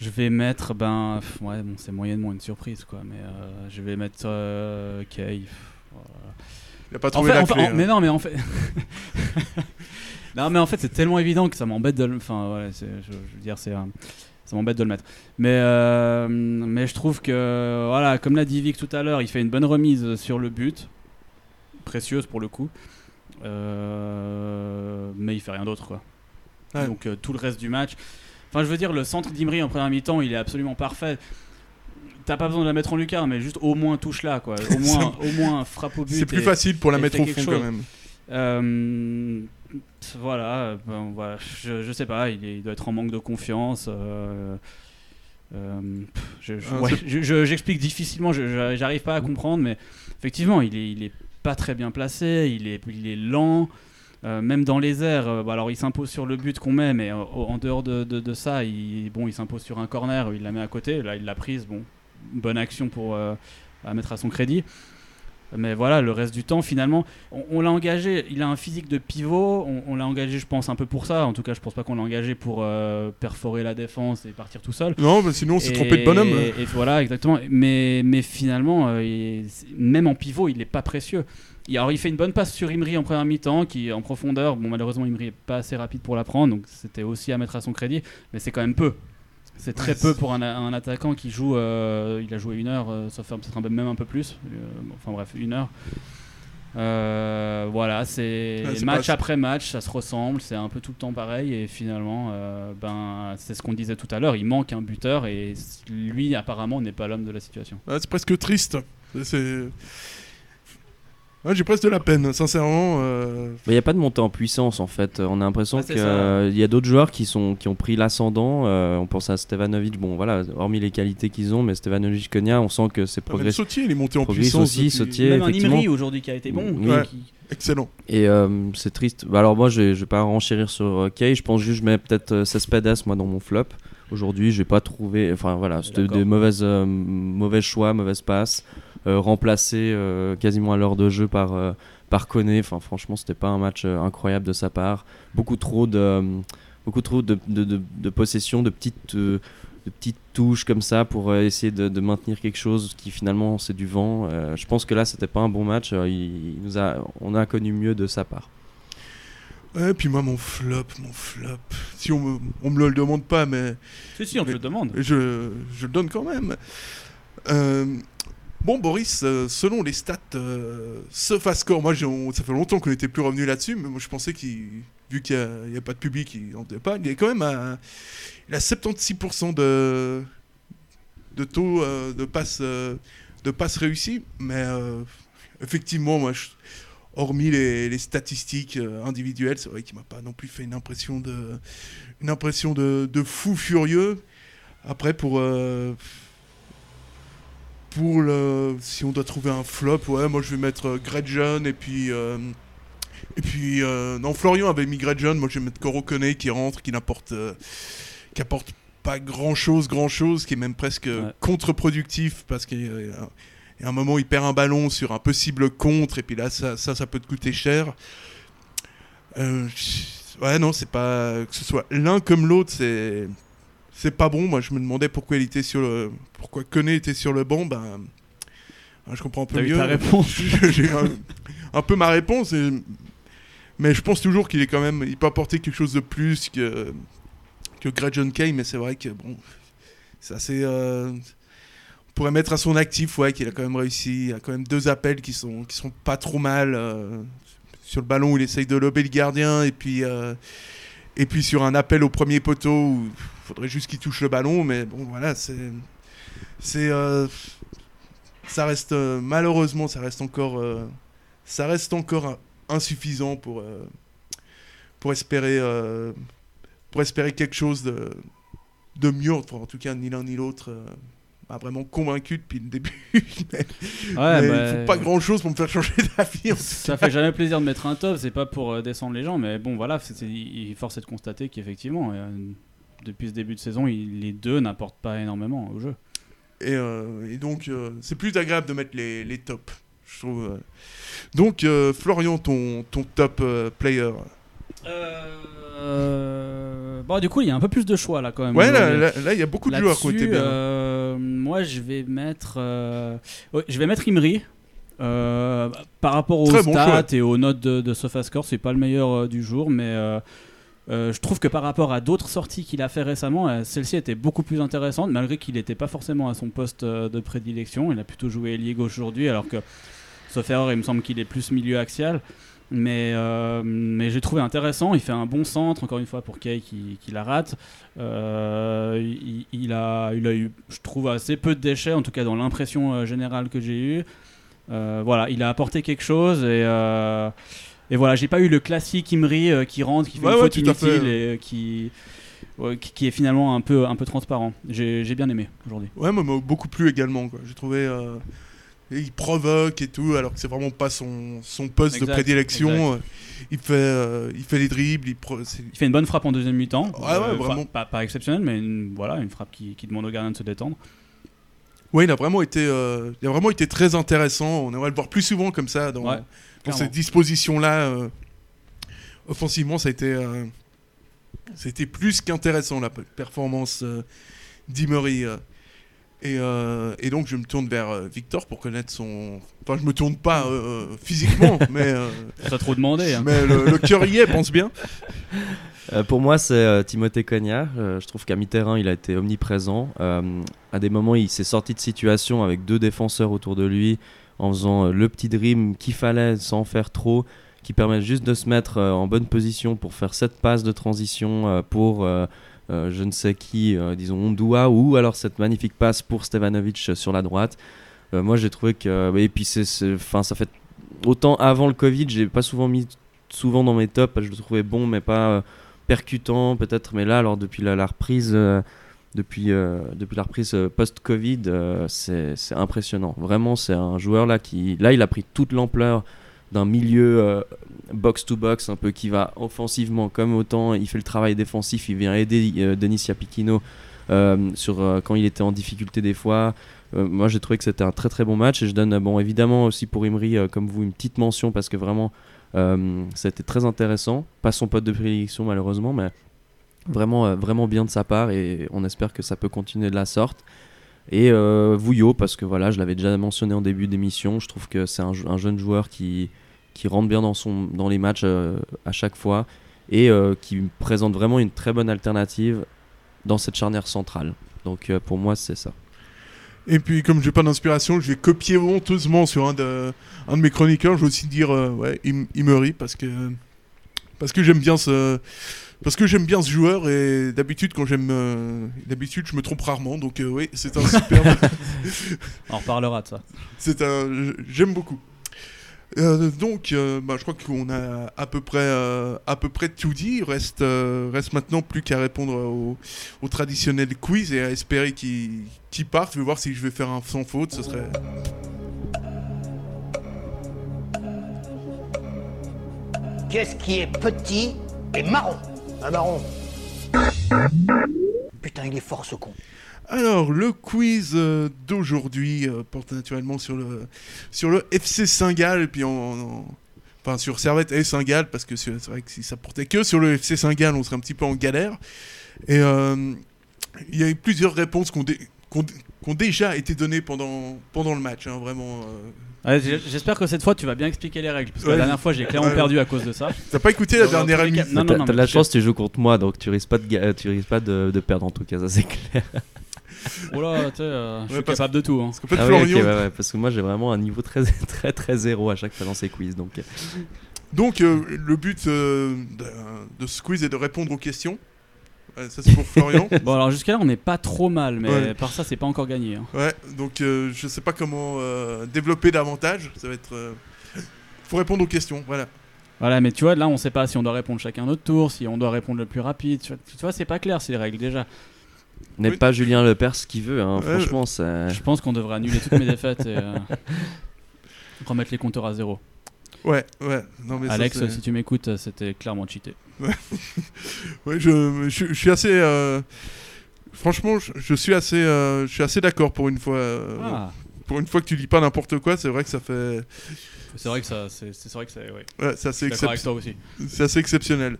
je vais mettre, ben, ouais, bon, c'est moyennement une surprise, quoi, mais euh, je vais mettre Kay. Voilà. Il a pas En trouvé fait, la en fait- clé. en- hein. mais non, mais en fait. *laughs* non, mais en fait, c'est tellement évident que ça m'embête de le. Enfin, je veux dire, c'est. Ça m'embête de le mettre. Mais, euh, mais je trouve que, voilà, comme l'a dit Vic tout à l'heure, il fait une bonne remise sur le but. Précieuse pour le coup. Euh, mais il fait rien d'autre, quoi. Ouais. Donc euh, tout le reste du match. Enfin, je veux dire, le centre d'Imri en première mi-temps, il est absolument parfait. T'as pas besoin de la mettre en lucarne, mais juste au moins touche là, quoi. Au *laughs* moins, au moins frappe au but. C'est plus et- facile pour la et mettre au fond quand même. Voilà, ben, voilà, je, je sais pas, il, est- il doit être en manque de confiance. euh, je- je- ouais, j'explique difficilement, je- je- j'arrive pas à comprendre, mais effectivement, il est, il est pas très bien placé, il est, il est lent. euh, même dans les airs, euh, bah, alors il s'impose sur le but qu'on met, mais euh, en dehors de, de- de ça, il, bon, il s'impose sur un corner, il la met à côté, là il l'a prise, bon, bonne action pour euh, à mettre à son crédit. Mais voilà, le reste du temps, finalement, on, on l'a engagé. Il a un physique de pivot. On, on l'a engagé, je pense, un peu pour ça. En tout cas, je pense pas qu'on l'a engagé pour euh, perforer la défense et partir tout seul. Non, bah sinon on s'est trompé de bonhomme. Et voilà, exactement. Mais, mais finalement, euh, il- même en pivot, il n'est pas précieux. Alors, il fait une bonne passe sur Imri en première mi-temps, qui en profondeur. Bon, malheureusement, Imri est pas assez rapide pour la prendre, donc c'était aussi à mettre à son crédit. Mais c'est quand même peu. C'est très peu pour un, un attaquant qui joue. euh, il a joué une heure, euh, sauf faire peut-être un peu- même un peu plus. Euh, enfin bref, une heure. Euh, voilà, c'est Ouais, c'est match pas- après match, ça se ressemble, c'est un peu tout le temps pareil et finalement, euh, ben, c'est ce qu'on disait tout à l'heure, il manque un buteur et lui apparemment n'est pas l'homme de la situation. Ouais, c'est presque triste. C'est. Ouais, j'ai presque de la peine, sincèrement. euh, Il n'y a pas de montée en puissance en fait. On a l'impression Ouais, c'est qu'il y a d'autres joueurs qui, sont, qui ont pris l'ascendant. Euh, on pense à Stevanovic, bon voilà, hormis les qualités qu'ils ont, mais Stevanovic, Konya, on sent que c'est Même progressif. Sautier, il est monté en puissance. aussi, depuis- Sautier. même un effectivement. Imri aujourd'hui qui a été bon. Oui. Ouais. qui- Excellent. Et euh, c'est triste. Bah, alors moi, je je vais pas renchérir sur Kay. Je pense juste, je mets peut-être Cespedes moi dans mon flop. Aujourd'hui, j'ai pas trouvé. Enfin voilà, c'était des mauvaises, euh, mauvais choix, mauvaises passes, remplacé euh, quasiment à l'heure de jeu par euh, par Koné. Enfin franchement, c'était pas un match euh, incroyable de sa part. Beaucoup trop de euh, beaucoup trop de, de, de, de possession, de petites euh, de petites touches comme ça pour euh, essayer de, de maintenir quelque chose qui finalement c'est du vent. Euh, je pense que là, c'était pas un bon match. Euh, il, il nous a, on a connu mieux de sa part. Ouais, puis moi, mon flop, mon flop. Si on me, on me le demande pas, mais Si, si, on te le demande. je, je le donne quand même. Euh, bon, Boris, euh, selon les stats, euh, SofaScore, moi, j'ai- on- ça fait longtemps qu'on n'était plus revenu là-dessus, mais moi, je pensais qu'il, vu qu'il n'y a, pas de public, il n'en pas, il est quand même à, a 76% de, de taux euh, de passes euh, de passes réussies, mais euh, effectivement, moi, hormis les, les statistiques euh, individuelles, c'est vrai qu'il m'a pas non plus fait une impression de, une impression de, de fou furieux. Après, pour. Pour le. Si on doit trouver un flop, ouais, moi je vais mettre euh, Gretchen et puis. euh, et puis. euh, non, Florian avait mis Gretchen, moi je vais mettre Coro Koné qui rentre, qui n'apporte. euh, qui apporte pas grand chose, grand chose, qui est même presque Ouais. contre-productif parce qu'il y a- un moment il perd un ballon sur un possible contre et puis là ça, ça, ça peut te coûter cher. Ouais, non, c'est pas. Que ce soit l'un comme l'autre, c'est c'est pas bon. Moi, je me demandais pourquoi il était sur le, pourquoi Koné était sur le banc. Ben, hein, je comprends un peu mieux. ta réponse. *laughs* J'ai un, un peu ma réponse, et- mais je pense toujours qu'il est quand même, il peut apporter quelque chose de plus que que Gretchen Kay. Mais c'est vrai que bon, c'est assez. euh, on pourrait mettre à son actif, ouais, qu'il a quand même réussi. Il a quand même deux appels qui sont qui sont pas trop mal. euh, sur le ballon, où il essaye de lober le gardien, et puis euh, et puis sur un appel au premier poteau, où faudrait juste qu'il touche le ballon, mais bon, voilà, c'est. C'est. euh, ça reste. euh, malheureusement, ça reste encore. euh, ça reste encore insuffisant pour. pour espérer. pour espérer quelque chose de. de mieux. Enfin, en tout cas, ni l'un ni l'autre. m'a vraiment convaincu depuis le début. *laughs* mais Ouais, mais bah, il faut pas grand chose pour me faire changer d'avis. Ça fait jamais plaisir de mettre un top, c'est pas pour descendre les gens, mais bon voilà, c'est, c'est- il force est de constater qu'effectivement, euh, depuis ce début de saison, il- les deux n'apportent pas énormément au jeu. Et, euh, et donc, euh, c'est plus agréable de mettre les, les tops. Je trouve. euh. Donc, euh, Florian, ton, ton top euh, player. Euh, Bon, du coup, il y a un peu plus de choix là quand même. Ouais, là, là- là, il y a beaucoup de joueurs qui ont été Là-dessus, bien. euh, moi, je vais mettre, euh, ouais, je vais mettre Imri. Euh, par rapport aux Très stats et aux notes de, de SofaScore, c'est pas le meilleur euh, du jour, mais euh, euh, je trouve que par rapport à d'autres sorties qu'il a fait récemment, euh, celle-ci était beaucoup plus intéressante, malgré qu'il n'était pas forcément à son poste euh, de prédilection. Il a plutôt joué ailier gauche aujourd'hui, alors que, sauf erreur, il me semble qu'il est plus milieu axial. Mais, j'ai trouvé intéressant. Il fait un bon centre, encore une fois, pour Kay qui, qui la rate. Il, a, eu, je trouve, assez peu de déchets, en tout cas dans l'impression générale que j'ai eue. Voilà, il a apporté quelque chose et, et voilà, j'ai pas eu le classique Imri euh, qui rentre, qui fait Ouais, une faute fait. inutile et euh, qui, ouais, qui, qui est finalement un peu, un peu transparent. J'ai j'ai bien aimé aujourd'hui. Ouais, moi, m'a beaucoup plu également. J'ai trouvé. euh, il provoque et tout, alors que c'est vraiment pas son, son poste de prédilection. exact. Euh, Il fait, euh, il fait les dribbles. Il, fait une bonne frappe en deuxième mi-temps. Ouais, ouais, vraiment. Pas, pas exceptionnelle, mais une, voilà, une frappe qui, qui demande au gardien de se détendre. Ouais, il a vraiment été, euh, il a vraiment été très intéressant. On aimerait le voir plus souvent comme ça dans, Ouais, dans clairement. cette disposition-là. euh, offensivement, ça a été, euh, c'était plus qu'intéressant la performance euh, d'Imery. euh. Et, euh, et donc je me tourne vers euh, Victor pour connaître son. Enfin, je me tourne pas euh, physiquement, *laughs* mais euh, T'as trop demandé. hein. mais le, le cœur y est, pense bien. Euh, pour moi, c'est euh, Timothée Cogna. Euh, je trouve qu'à mi-terrain, il a été omniprésent. Euh, à des moments, il s'est sorti de situation avec deux défenseurs autour de lui en faisant euh, le petit dream qu'il fallait sans faire trop, qui permet juste de se mettre euh, en bonne position pour faire cette passe de transition euh, pour je ne sais qui, disons Ondua, ou alors cette magnifique passe pour Stevanovic sur la droite. Moi, j'ai trouvé que. Et puis, c'est, ça fait. Autant avant le Covid, j'ai pas souvent mis souvent dans mes tops, je le trouvais bon, mais pas percutant peut-être. Mais là, alors depuis la, la reprise, depuis, euh, depuis la reprise euh, post-Covid, euh, c'est, impressionnant. Vraiment, c'est un joueur là qui, là, il a pris toute l'ampleur d'un milieu euh, box-to-box, un peu qui va offensivement comme autant il fait le travail défensif, il vient aider euh, Denis Yapikino euh, sur, euh, quand il était en difficulté des fois. Euh, moi j'ai trouvé que c'était un très très bon match et je donne euh, bon évidemment aussi pour Imri euh, comme vous une petite mention parce que vraiment euh, été très intéressant. Pas son pote de prédilection malheureusement mais vraiment euh, vraiment bien de sa part et on espère que ça peut continuer de la sorte. Et euh, Vouillot parce que voilà je l'avais déjà mentionné en début d'émission, je trouve que c'est un, jeune joueur qui, qui rentre bien dans, son, dans les matchs euh, à chaque fois et euh, qui présente vraiment une très bonne alternative dans cette charnière centrale. Donc pour moi c'est ça. Et puis, comme j'ai pas d'inspiration, je vais copier honteusement sur un de, un de mes chroniqueurs. Je vais aussi dire, ouais, Im- Imeri, parce que, parce que j'aime bien ce, parce que j'aime bien ce joueur et d'habitude, quand j'aime, euh, d'habitude, je me trompe rarement. Donc, euh, oui, c'est un super. *laughs* On reparlera de ça. c'est un, j'aime beaucoup. Euh, donc, euh, bah, je crois qu'on a à peu près, euh, à peu près tout dit. Il reste, euh, reste maintenant plus qu'à répondre au, au traditionnel quiz et à espérer qu'il qu'il parte. Je vais voir si je vais faire un sans faute. Ce serait. Qu'est-ce qui est petit et marron? Un marron. Putain, il est fort ce con. Alors, le quiz euh, d'aujourd'hui euh, porte naturellement sur le, sur le FC Saint-Gall, et puis en- enfin sur Servette et Saint-Gall, parce que c'est vrai que si ça portait que sur le FC Saint-Gall, on serait un petit peu en galère. Et euh, il y a eu plusieurs réponses dé- ont- qui ont déjà été données pendant, pendant le match, hein, vraiment. euh. Ouais, J'espère que cette fois tu vas bien expliquer les règles. Parce que Ouais. la dernière fois j'ai clairement perdu à cause de ça. T'as pas écouté la dernière émission Non, T'as non, non. t'as de mais la chance, tu joues contre moi, donc tu risques pas de, tu risques pas de, de perdre en tout cas, ça c'est clair. *laughs* Oh là, tu euh, je suis parce- capable de tout. hein. Parce fait, Ah Florian, ouais, parce que moi j'ai vraiment un niveau très *laughs* très très zéro à chaque fois dans ces quiz, donc euh, donc euh, le but euh, de, de ce quiz est de répondre aux questions. Ouais, ça c'est pour *laughs* Florian. Bon, alors jusqu'à là on n'est pas trop mal, mais Ouais. par ça c'est pas encore gagné. hein. Ouais, donc euh, je sais pas comment euh, développer davantage. Ça va être. euh, faut répondre aux questions, voilà. Voilà, mais tu vois, là on sait pas si on doit répondre chacun notre tour, si on doit répondre le plus rapide. Tu vois, c'est pas clair ces règles déjà. n'aide Oui. pas Julien Lepers ce qu'il veut, hein, Ouais. franchement, ça... Je pense qu'on devrait annuler toutes mes défaites et euh, *laughs* remettre les compteurs à zéro. Ouais, ouais. Non, mais ça, Alex, si tu m'écoutes, c'était clairement cheaté. *laughs* Ouais, je, je, je suis assez. euh, Franchement, je, je suis assez, euh, je suis assez d'accord pour une fois. euh, Ah, pour une fois que tu lis pas n'importe quoi, c'est vrai que ça fait. C'est vrai que ça, c'est c'est vrai que c'est. Ouais. Ouais, c'est assez, excep- toi aussi. c'est assez exceptionnel.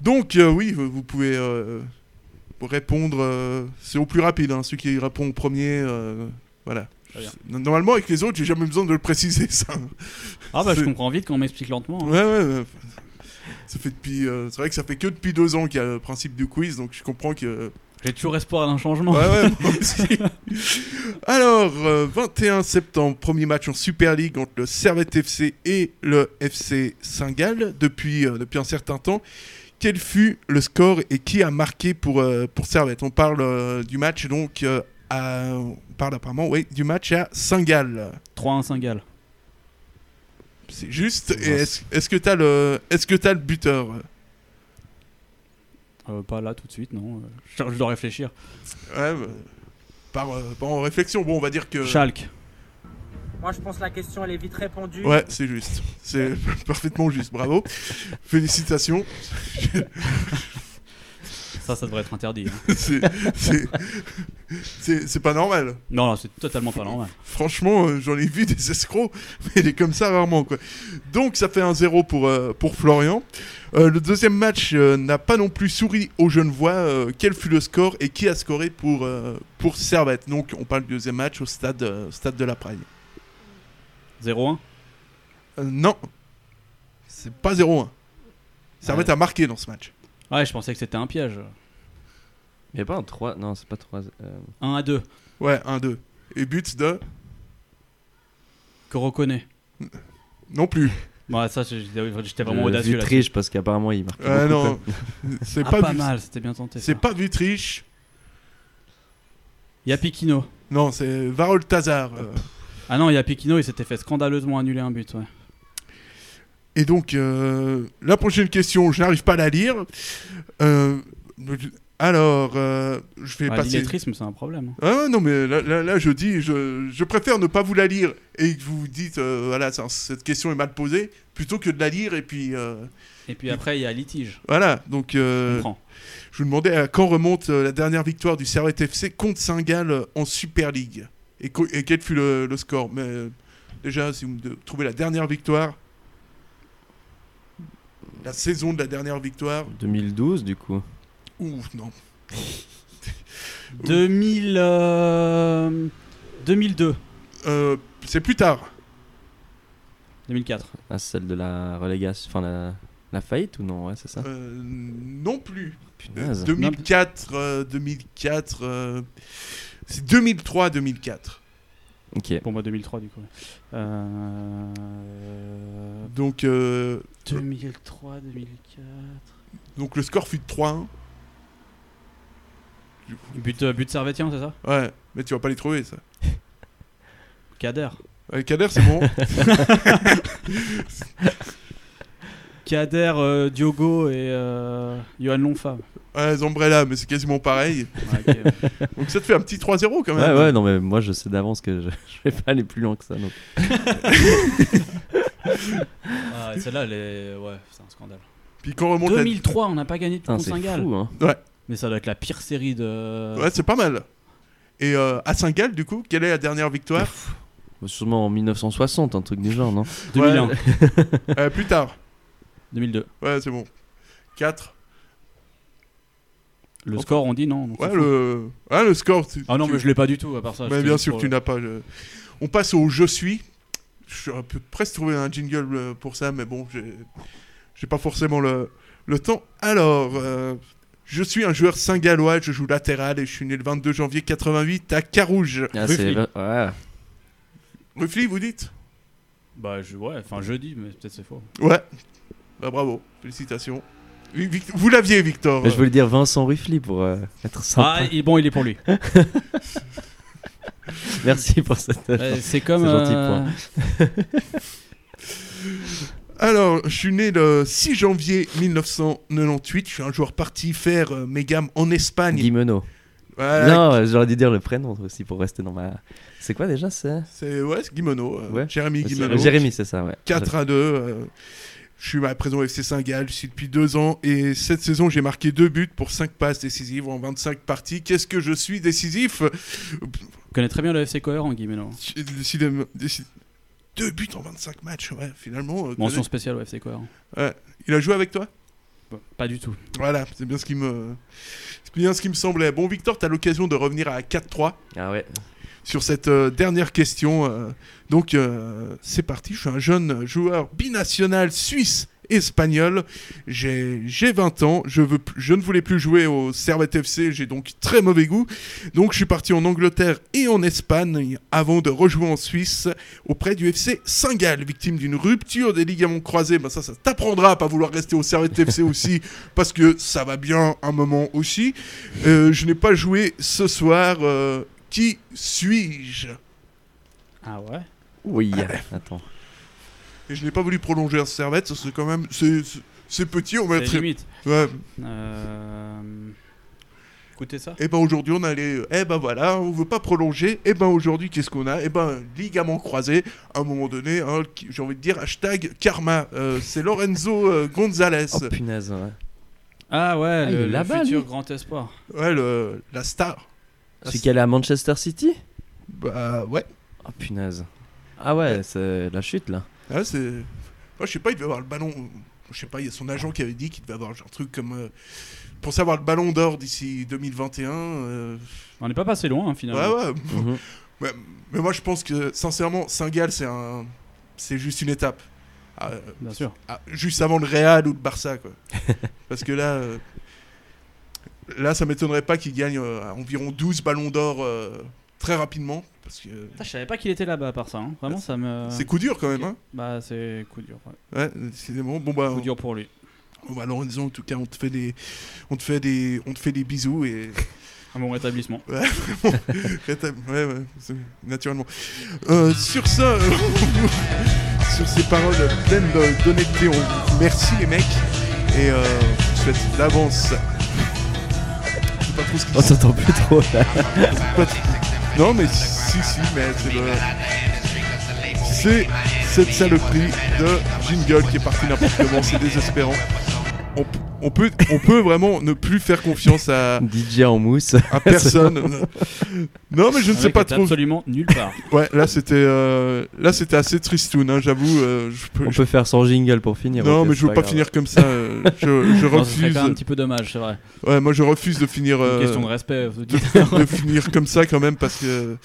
Donc, oui, vous pouvez répondre. c'est au plus rapide, hein, celui qui répond au premier. voilà. Normalement, avec les autres, j'ai jamais besoin de le préciser, *laughs* ça. Ah bah je comprends vite quand on m'explique lentement. hein. Ouais, ouais, ouais. Ça fait depuis. euh, c'est vrai que ça fait que depuis deux ans qu'il y a le principe du quiz, donc je comprends que. J'ai toujours espoir d'un changement. Ouais, ouais, moi *laughs* aussi. Alors, euh, 21 septembre, premier match en Super League entre le Servette FC et le FC Saint-Gall depuis, euh, depuis un certain temps. Quel fut le score et qui a marqué pour, euh, pour Servette? On parle euh, du match donc euh, à, on parle apparemment oui, du match à Saint-Gall. 3-1 Saint-Gall. C'est juste. Et est-ce est-ce que t'as le est-ce que t'as le buteur? Euh, pas là tout de suite, non. Je, je dois réfléchir. Ouais, bah, par, euh, par en réflexion, bon, on va dire que. Schalke. Moi, je pense que la question, elle est vite répondue. Ouais, c'est juste. C'est *laughs* parfaitement juste. Bravo. Félicitations. *laughs* Ça, ça devrait être interdit. hein. *laughs* C'est- pas normal. Non, non, c'est totalement pas normal. Franchement, euh, j'en ai vu des escrocs, mais il est comme ça rarement. Quoi. Donc ça fait un 0 pour, euh, pour Florian. Euh, le deuxième match n'a pas non plus souri aux Genevois. Quel fut le score et qui a scoré pour, pour Servette? Donc on parle du deuxième match au stade, stade de la Praille. 0-1 Euh, non, c'est pas 0-1. Servette Ouais. a marqué dans ce match. Ouais, je pensais que c'était un piège. Il n'y a pas un 3. Non, c'est pas 3. 1 à 2. Ouais, 1-2. Et but de? Que reconnaît. Non plus. Bon, ça, j'étais vraiment audacieux là. triche parce qu'apparemment il marque. Ouais, beaucoup, non, *laughs* c'est Ah, pas, pas mal, c'était bien tenté. C'est pas Vutriche. Il y a Piquino. Non, c'est Varol Tazar. euh. Ah non, il y a Piquino, il s'était fait scandaleusement annuler un but. Ouais. Et donc, euh, la prochaine question, je n'arrive pas à la lire. Euh, alors, euh, je vais Ouais, passer. L'illettrisme, c'est un problème. Ah non, mais là, là, là, je dis, je, je préfère ne pas vous la lire et que vous vous dites, euh, voilà, ça- cette question est mal posée, plutôt que de la lire et puis. Et puis après, il y a litige. voilà, donc. Je je vous demandais à quand remonte la dernière victoire du Servette FC contre Saint-Gall en Super League? Et, quel fut le, le score? Mais déjà, si vous me trouvez la dernière victoire, la saison de la dernière victoire, 2012 du coup. ouf, non. *laughs* 2000, euh, 2002. Euh, c'est plus tard. 2004. Ah, celle de la relégation. Enfin, la, la faillite ou non? Ouais, c'est ça. Euh, non plus. Punaise. Euh, 2004, euh, 2004, euh, c'est 2003-2004. Ok. Pour moi, 2003 du coup. Euh... Donc, euh, 2003, 2004. donc le score fut de 3-1. But, euh, but servétien, c'est ça? Ouais, mais tu vas pas les trouver ça. Kader. Ouais, Kader, c'est bon. *laughs* *laughs* Kader, euh, Diogo et euh, Johan Lonfa. Ouais, Zombrella, mais c'est quasiment pareil. Ouais, ok. *laughs* Donc ça te fait un petit 3-0 quand Ouais, même. ouais, non, mais moi je sais d'avance que je, *laughs* je vais pas aller plus loin que ça. Donc. *laughs* Ah, celle-là, elle est... ouais, c'est un scandale. Puis quand on remonte la- 2003, on n'a pas gagné de Putain, contre c'est Saint-Gall. fou, hein. Ouais. Mais ça doit être la pire série de. Ouais, c'est pas mal. Et euh, à Saint-Gall, du coup, quelle est la dernière victoire? Sûrement en 1960, un truc du genre, non? 2001. Euh, Plus tard. 2002. Ouais, c'est bon. 4. Le score, on dit non. Ouais, le... ouais, le score. tu- Ah non, tu- mais je l'ai pas du tout, à part ça. C'était bien sûr que tu n'as pas. je- On passe au Je suis. Je suis un peu presque trouvé un jingle euh, pour ça, mais bon, j'ai j'ai pas forcément le, le temps. Alors, euh, je suis un joueur saint-gallois, je joue latéral et je suis né le 22 janvier 88 à Carouge. Ah, c'est- Ruffly. ouais. Ruffly, vous dites? Bah, je... ouais, enfin jeudi, mais peut-être c'est faux. Ouais. Bah, bravo, félicitations. Vous l'aviez, Victor. Mais je voulais dire Vincent Ruffly pour euh, être sympa. Ah, il- bon, il est pour lui. *laughs* Merci pour cette. Euh, c'est comme. Gentil, euh, point. *laughs* Alors, je suis né le 6 janvier 1998. Je suis un joueur parti faire euh, mes gammes en Espagne. Guimeno. Voilà. Non, j'aurais dû dire le prénom aussi pour rester dans ma. C'est quoi déjà c'est? C'est ouais, Guimeno. euh, Ouais. Jérémy C'est- Guimeno. Jérémy, c'est ça, ouais. 4 à 2. Je suis à présent au FC Saint-Gall, je suis depuis deux ans et cette saison j'ai marqué deux buts pour 5 passes décisives en 25 parties. Qu'est-ce que je suis décisif? Vous connaissez très bien le FC Coeur en Guimeno. Décidément, décid- Deux buts en 25 matchs, ouais, finalement. euh, Mention connaît- spéciale au FC Coeur. Ouais. Il a joué avec toi? Pas du tout. Voilà, c'est bien ce qui me, c'est bien ce qui me semblait. Bon, Victor, tu as l'occasion de revenir à 4-3 Ah ouais. Sur cette euh, dernière question. euh, donc, euh, c'est parti. Je suis un jeune joueur binational suisse. Espagnol, j'ai j'ai 20 ans, je, veux, je ne voulais plus jouer au Servette FC, j'ai donc très mauvais goût. Donc je suis parti en Angleterre et en Espagne avant de rejouer en Suisse auprès du FC Saint-Gall, victime d'une rupture des ligaments croisés. Ben ça, ça t'apprendra à pas vouloir rester au Servette FC aussi, *laughs* parce que ça va bien un moment aussi. Je n'ai pas joué ce soir. Qui suis-je? Ah ouais? Oui, attends. Et je n'ai pas voulu prolonger un Servette, c'est quand même... C'est petit, on va C'est très... limite. Ouais. Euh... Écoutez ça. Et ben aujourd'hui on allait, eh ben voilà, on veut pas prolonger. Et ben aujourd'hui qu'est-ce qu'on a? Eh ben ligament croisé. À un moment donné, hein, j'ai envie de dire hashtag karma. Euh, c'est Lorenzo euh, Gonzalez. Oh punaise, ouais. Ah ouais, il le, le futur lui. grand espoir. Ouais, le, la star. C'est qu'elle est à Manchester City Bah ouais. Oh punaise. Ah ouais, c'est la chute là. Ah, c'est. Moi, je sais pas, il devait avoir le ballon. Je sais pas, il y a son agent qui avait dit qu'il devait avoir genre, un truc comme. euh, Pour savoir le ballon d'or d'ici 2021. euh, On n'est pas passé loin hein, finalement. Ouais, ouais. Mhm. *laughs* Ouais, Mais moi, je pense que, sincèrement, Saint-Gall, c'est un. C'est juste une étape. Ah, euh, Bien sûr. ah, juste avant le Real ou le Barça, quoi. *laughs* Parce que là. Là, ça m'étonnerait pas qu'il gagne euh, environ 12 ballons d'or euh, très rapidement. Parce que. Putain, je savais pas qu'il était là-bas à part ça. hein. Vraiment, ça me. C'est coup dur quand même, hein. Bah, c'est coup dur. Ouais. Ouais, décidément. Bon, bah. Coup dur pour lui. Bon, bah, Lorenzo, en tout cas, on te fait des, on te fait des, on te fait des bisous et. *laughs* Un bon rétablissement. Ouais. *laughs* Rétab- ouais, ouais, c'est- naturellement. Euh, sur ça, *laughs* euh, sur ces paroles pleines d'honnêteté, on vous remercie les mecs et euh, je vous souhaite d'avance. Pas trop ce On t'entend plus trop là. Non, mais si, si, mais c'est le. C'est cette saloperie de jingle qui est partie n'importe comment, c'est désespérant. On, peut, on peut vraiment ne plus faire confiance à, *laughs* DJ en mousse. à personne. non, mais je ne sais pas trop. absolument nulle part. *laughs* Ouais, là c'était, euh, là c'était assez tristoun, hein, j'avoue. euh, peux, On je- peut faire sans jingle pour finir. Non, mais c'est je veux pas grave. finir comme ça. euh, je, *laughs* Non, refuse. même un petit peu dommage, c'est vrai. Ouais, moi je refuse de finir. Une euh, question de respect aux de, de finir comme ça quand même parce que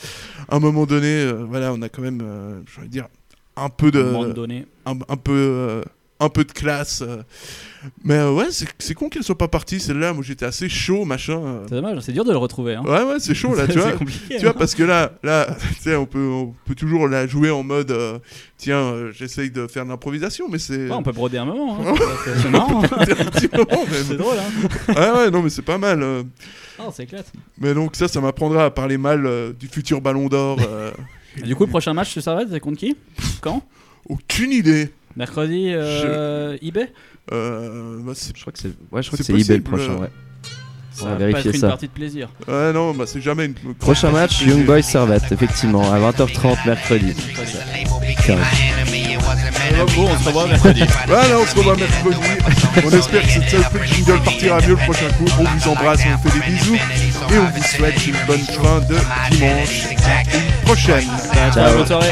à un moment donné, euh, voilà, on a quand même, euh, je vais dire, un peu de, un moment donné. un, un peu, euh, un peu de classe. euh. Mais euh, ouais, c'est con qu'elle soit pas partie celle-là. Moi j'étais assez chaud, machin. euh. C'est dommage, c'est dur de le retrouver. Hein. Ouais, ouais, c'est chaud là, *laughs* tu C'est vois. compliqué, Tu vois, hein. parce que là, là, *laughs* tu sais, on peut, on peut toujours la jouer en mode, euh, tiens, euh, j'essaye de faire de l'improvisation, mais c'est. Ouais, on peut broder un moment. Hein. *laughs* C'est- marrant. hein. C'est drôle. Hein. Ouais, ouais, non, mais c'est pas mal. Oh, c'est éclate. Mais donc ça, ça m'apprendra à parler mal du futur Ballon d'Or. du coup, le prochain match, tu c'est contre qui? Quand? Aucune idée. Mercredi, euh, eBay Euh, bah, Je crois que c'est. Ouais, je crois que C'est c'est eBay le prochain. euh. Ouais. Ça On va va pas vérifier être une ça. partie de plaisir. Ouais, non, bah c'est jamais une. Prochain match, Young Boys Servette, effectivement, à 20h30 mercredi. Carré. Bon, on se revoit mercredi. Voilà, on se revoit mercredi. On espère que cette seule petite jingle partira mieux le prochain coup. On vous embrasse, on vous fait des bisous. Et on vous souhaite une bonne fin de dimanche. À une prochaine. Ciao, bonne soirée.